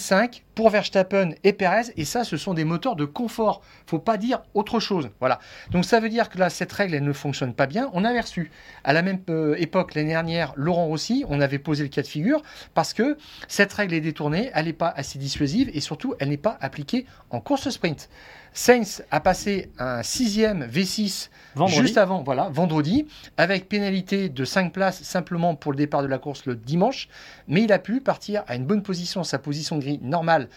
pour Verstappen et Perez. Et ça, ce sont des moteurs de confort. faut pas dire autre chose. Voilà. Donc ça veut dire que là, cette règle, elle ne fonctionne pas bien. On avait reçu à la même euh, époque, l'année dernière, Laurent Rossi, on avait posé le cas de figure parce que cette règle est détournée, elle n'est pas assez dissuasive et surtout, elle n'est pas appliquée en course sprint. Sainz a passé un sixième V6 Vendredi. juste avant, voilà, vendredi, avec pénalité de 5 places simplement pour le départ de la course le dimanche, mais il a pu partir à une bonne position, sa position de grille normale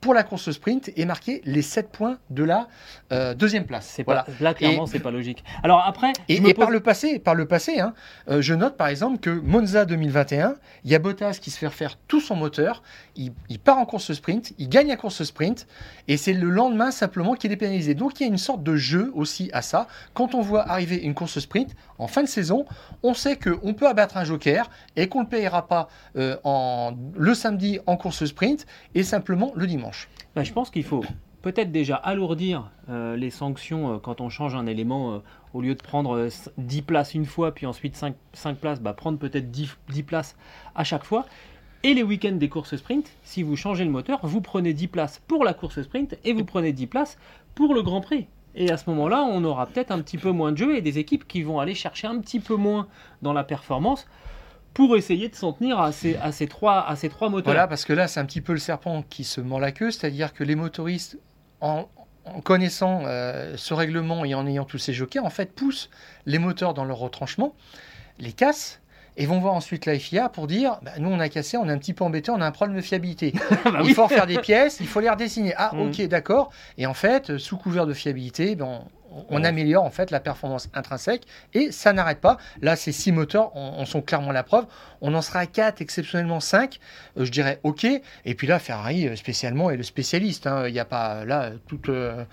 pour la course sprint et marquer les 7 points de la euh, deuxième place. C'est Voilà. pas, là, clairement, c'est pas logique. Alors après, Et, par le passé, par le passé hein, euh, je note par exemple que Monza 2021, il y a Bottas qui se fait refaire tout son moteur, il, il part en course sprint, il gagne la course sprint, et c'est le lendemain simplement qu'il est pénalisé. Donc il y a une sorte de jeu aussi à ça. Quand on voit arriver une course sprint en fin de saison, on sait qu'on peut abattre un joker et qu'on ne le payera pas euh, en, le samedi en course sprint et simplement le dimanche. Bah, je pense qu'il faut peut-être déjà alourdir euh, les sanctions euh, quand on change un élément. euh, au lieu de prendre euh, 10 places une fois, puis ensuite 5, places, bah, prendre peut-être 10, 10 places à chaque fois. Et les week-ends des courses sprint, si vous changez le moteur, vous prenez 10 places pour la course sprint et vous prenez 10 places pour le Grand Prix. Et à ce moment-là, on aura peut-être un petit peu moins de jeu et des équipes qui vont aller chercher un petit peu moins dans la performance pour essayer de s'en tenir à ces, à ces, trois, à ces trois moteurs. Voilà, parce que là, c'est un petit peu le serpent qui se mord la queue, c'est-à-dire que les motoristes, en, en connaissant euh, ce règlement et en ayant tous ces jokers, en fait, poussent les moteurs dans leur retranchement, les cassent. Et vont voir ensuite la FIA pour dire bah, nous on a cassé, on est un petit peu embêté, on a un problème de fiabilité. Bah il faut refaire des pièces, il faut les redessiner. Ah Mm. ok d'accord. Et en fait, euh, sous couvert de fiabilité, ben, on, améliore en fait la performance intrinsèque et ça n'arrête pas. Là, ces six moteurs en, sont clairement la preuve. On en sera à 4, exceptionnellement 5. je dirais OK. Et puis là, Ferrari euh, spécialement est le spécialiste. hein. Il n'y a pas là euh, toute, euh,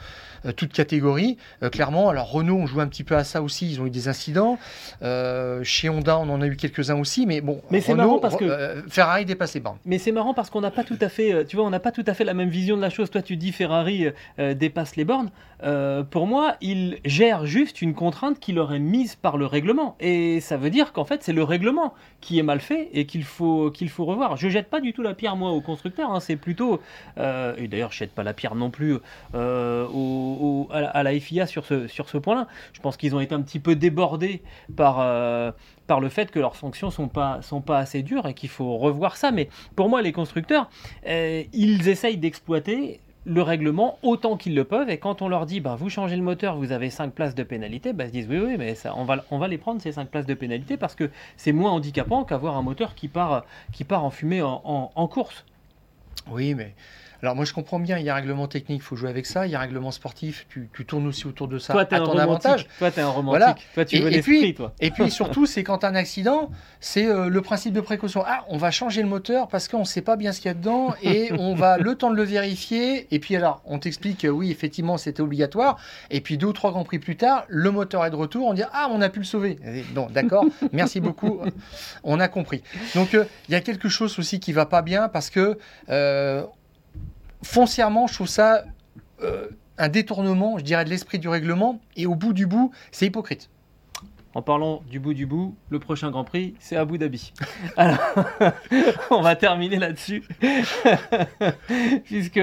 euh, toute catégorie. Euh, clairement, alors Renault, on joue un petit peu à ça aussi. Ils ont eu des incidents. Euh, chez Honda, on en a eu quelques-uns aussi. Mais bon, Mais c'est marrant parce que- euh, Ferrari dépasse les bornes. Mais c'est marrant parce qu'on n'a pas tout à fait, euh, tu vois, on n'a pas tout à fait la même vision de la chose. Toi, tu dis Ferrari euh, dépasse les bornes. Euh, pour moi, il gère juste une contrainte qui leur est mise par le règlement. Et ça veut dire qu'en fait, c'est le règlement qui est mal fait et qu'il faut, faut revoir. Je jette pas du tout la pierre, moi, au constructeur. hein. C'est plutôt. euh, et d'ailleurs, je jette pas la pierre non plus euh, à, la, FIA sur ce, sur ce point-là. Je pense qu'ils ont été un petit peu débordés par. euh, par le fait que leurs sanctions sont pas sont pas assez dures et qu'il faut revoir ça. Mais pour moi, les constructeurs, ils essayent d'exploiter le règlement autant qu'ils le peuvent. Et quand on leur dit, bah, vous changez le moteur, vous avez 5 places de pénalité, bah, ils se disent, oui, oui, mais ça, on, va, on va les prendre, ces 5 places de pénalité, parce que c'est moins handicapant qu'avoir un moteur qui part, qui part en fumée en course. Oui, mais alors moi je comprends bien, il y a un règlement technique, il faut jouer avec ça. Il y a un règlement sportif, tu, tu tournes aussi autour de ça toi, à ton avantage. Toi, t'es un romantique. Voilà. Toi, tu Et- veux et puis- toi. Et puis surtout, c'est quand un accident, c'est euh, le principe de précaution. Ah, on va changer le moteur parce qu'on ne sait pas bien ce qu'il y a dedans et on va le temps de le vérifier. Et puis alors, on t'explique que oui, effectivement, c'était obligatoire. Et puis deux ou trois grands prix plus tard, le moteur est de retour. On dit ah, on a pu le sauver. Bon, d'accord, merci beaucoup. On a compris. Donc euh, il y a quelque chose aussi qui va pas bien parce que euh, foncièrement, je trouve ça euh, un détournement, je dirais, de l'esprit du règlement. Et au bout du bout, c'est hypocrite. En parlant du bout du bout, le prochain Grand Prix, c'est Abu Dhabi. Alors, on va terminer là-dessus, puisque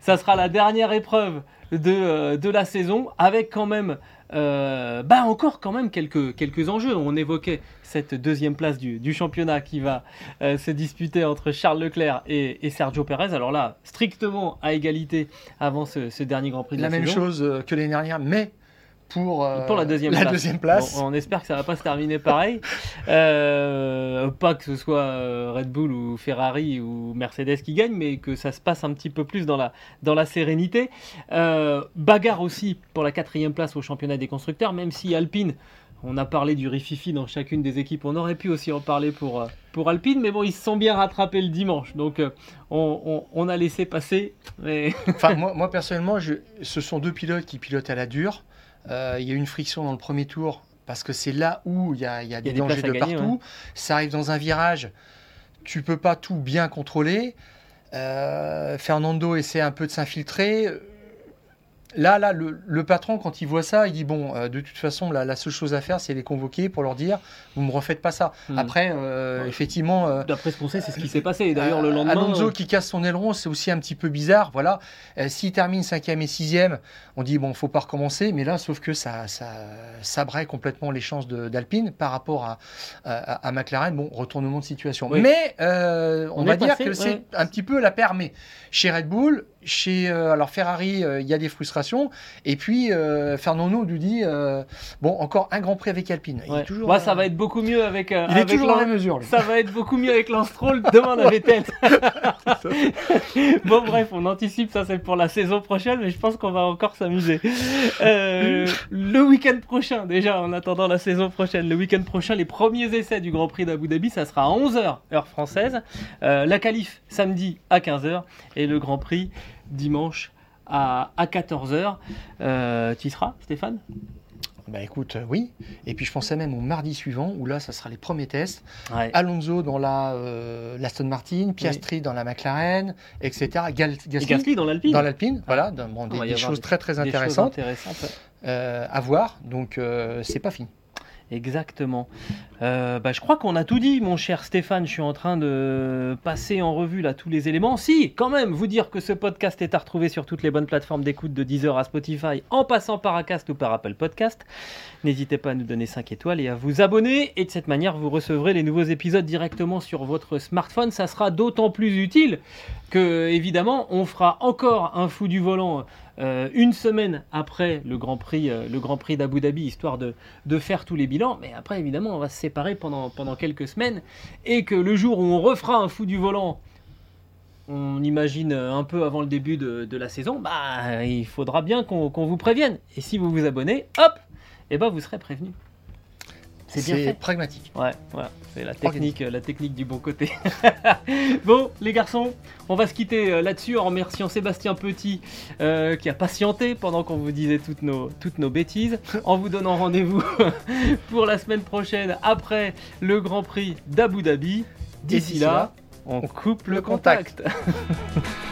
ça sera la dernière épreuve de, euh, de la saison, avec quand même, euh, bah encore quand même quelques, quelques enjeux. On évoquait cette deuxième place du, du championnat qui va euh, se disputer entre Charles Leclerc et, et Sergio Perez. Alors là, strictement à égalité avant ce, ce dernier Grand Prix de la la, même saison. chose euh, que l'année dernière, mais pour, euh, Pour la deuxième la place. deuxième place. Bon, on espère que ça va pas se terminer pareil. Euh, pas que ce soit euh, Red Bull ou Ferrari ou Mercedes qui gagne, mais que ça se passe un petit peu plus dans la, dans la sérénité. Euh, bagarre aussi pour la quatrième place au championnat des constructeurs, même si Alpine, on a parlé du rififi dans chacune des équipes, on aurait pu aussi en parler pour, pour Alpine, mais bon, ils se sont bien rattrapés le dimanche, donc on, on- on a laissé passer. Mais... Enfin, moi, moi, personnellement, je- ce sont deux pilotes qui pilotent à la dure. Euh, Il y a eu une friction dans le premier tour parce que c'est là où il y a, il y a des des dangers de gagner, partout. Ça arrive dans un virage, tu peux pas tout bien contrôler. Euh, Fernando essaie un peu de s'infiltrer. Là, là, le, le patron, quand il voit ça, il dit bon, euh, de toute façon, la, la seule chose à faire, c'est les convoquer pour leur dire, vous me refaites pas ça. Hmm. Après, euh, Ouais. effectivement, euh, D'après ce qu'on sait, c'est ce qui s'est passé. D'ailleurs, le lendemain. Alonso qui casse son aileron, c'est aussi un petit peu bizarre. Voilà. S'il termine cinquième et sixième, on dit bon, faut pas recommencer. Mais là, sauf que ça, ça, ça braille complètement les chances d'Alpine par rapport à, à, à McLaren. Bon, retournement de situation. Oui. Mais on, On va dire passé, que ouais. c'est un petit peu la permée. Chez Red Bull, chez alors Ferrari, il y a des frustrations. Et puis, euh, Fernando nous dit euh, bon, encore un Grand Prix avec Alpine. Il, Ouais. est toujours, Moi, ça euh, va être beaucoup mieux avec. il est avec toujours dans la mesure. lui. Ça va être beaucoup mieux avec Lance demande à Vettel. bon, bref, on anticipe, ça c'est pour la saison prochaine, mais je pense qu'on va encore s'amuser. Le week-end prochain, déjà, en attendant la saison prochaine, le week-end prochain, les premiers essais du Grand Prix d'Abu Dhabi, ça sera à 11h, heure française. La qualif samedi à 15h et le Grand Prix dimanche à, à 14h. Euh, tu y seras, Stéphane? Bah écoute, euh, oui. Et puis je pensais même au mardi suivant où là, ça sera les premiers tests. Ouais. Alonso dans la euh, l'Aston Martin, Piastri dans la McLaren, etc. Gal- Et Gasly Gasly dans l'Alpine dans l'Alpine. Voilà, dans- bon, On des, choses des- très très Des choses intéressantes intéressantes, ouais. euh, à voir. Donc euh, c'est pas fini. Exactement. Euh, bah, je crois qu'on a tout dit, mon cher Stéphane. Je suis en train de passer en revue là tous les éléments. Si, quand même, vous dire que ce podcast est à retrouver sur toutes les bonnes plateformes d'écoute de Deezer à Spotify, en passant par Acast ou par Apple Podcast. N'hésitez pas à nous donner 5 étoiles et à vous abonner. Et de cette manière, vous recevrez les nouveaux épisodes directement sur votre smartphone. Ça sera d'autant plus utile que, évidemment, on fera encore un fou du volant. Euh, une semaine après le Grand Prix, euh, le Grand Prix d'Abu Dhabi, histoire de, faire tous les bilans. Mais après, évidemment, on va se séparer pendant, quelques semaines. Et que le jour où on refera un fou du volant, on imagine un peu avant le début de, la saison, bah, il faudra bien qu'on vous prévienne. Et si vous vous abonnez, hop, et ben vous serez prévenu. C'est bien fait. pragmatique. Ouais, voilà, c'est la technique, la technique du bon côté. bon, les garçons, on va se quitter euh, là-dessus en remerciant Sébastien Petit euh, qui a patienté pendant qu'on vous disait toutes nos, toutes nos bêtises, en vous donnant rendez-vous pour la semaine prochaine après le Grand Prix d'Abu Dhabi. D'ici là, là, on coupe le le contact.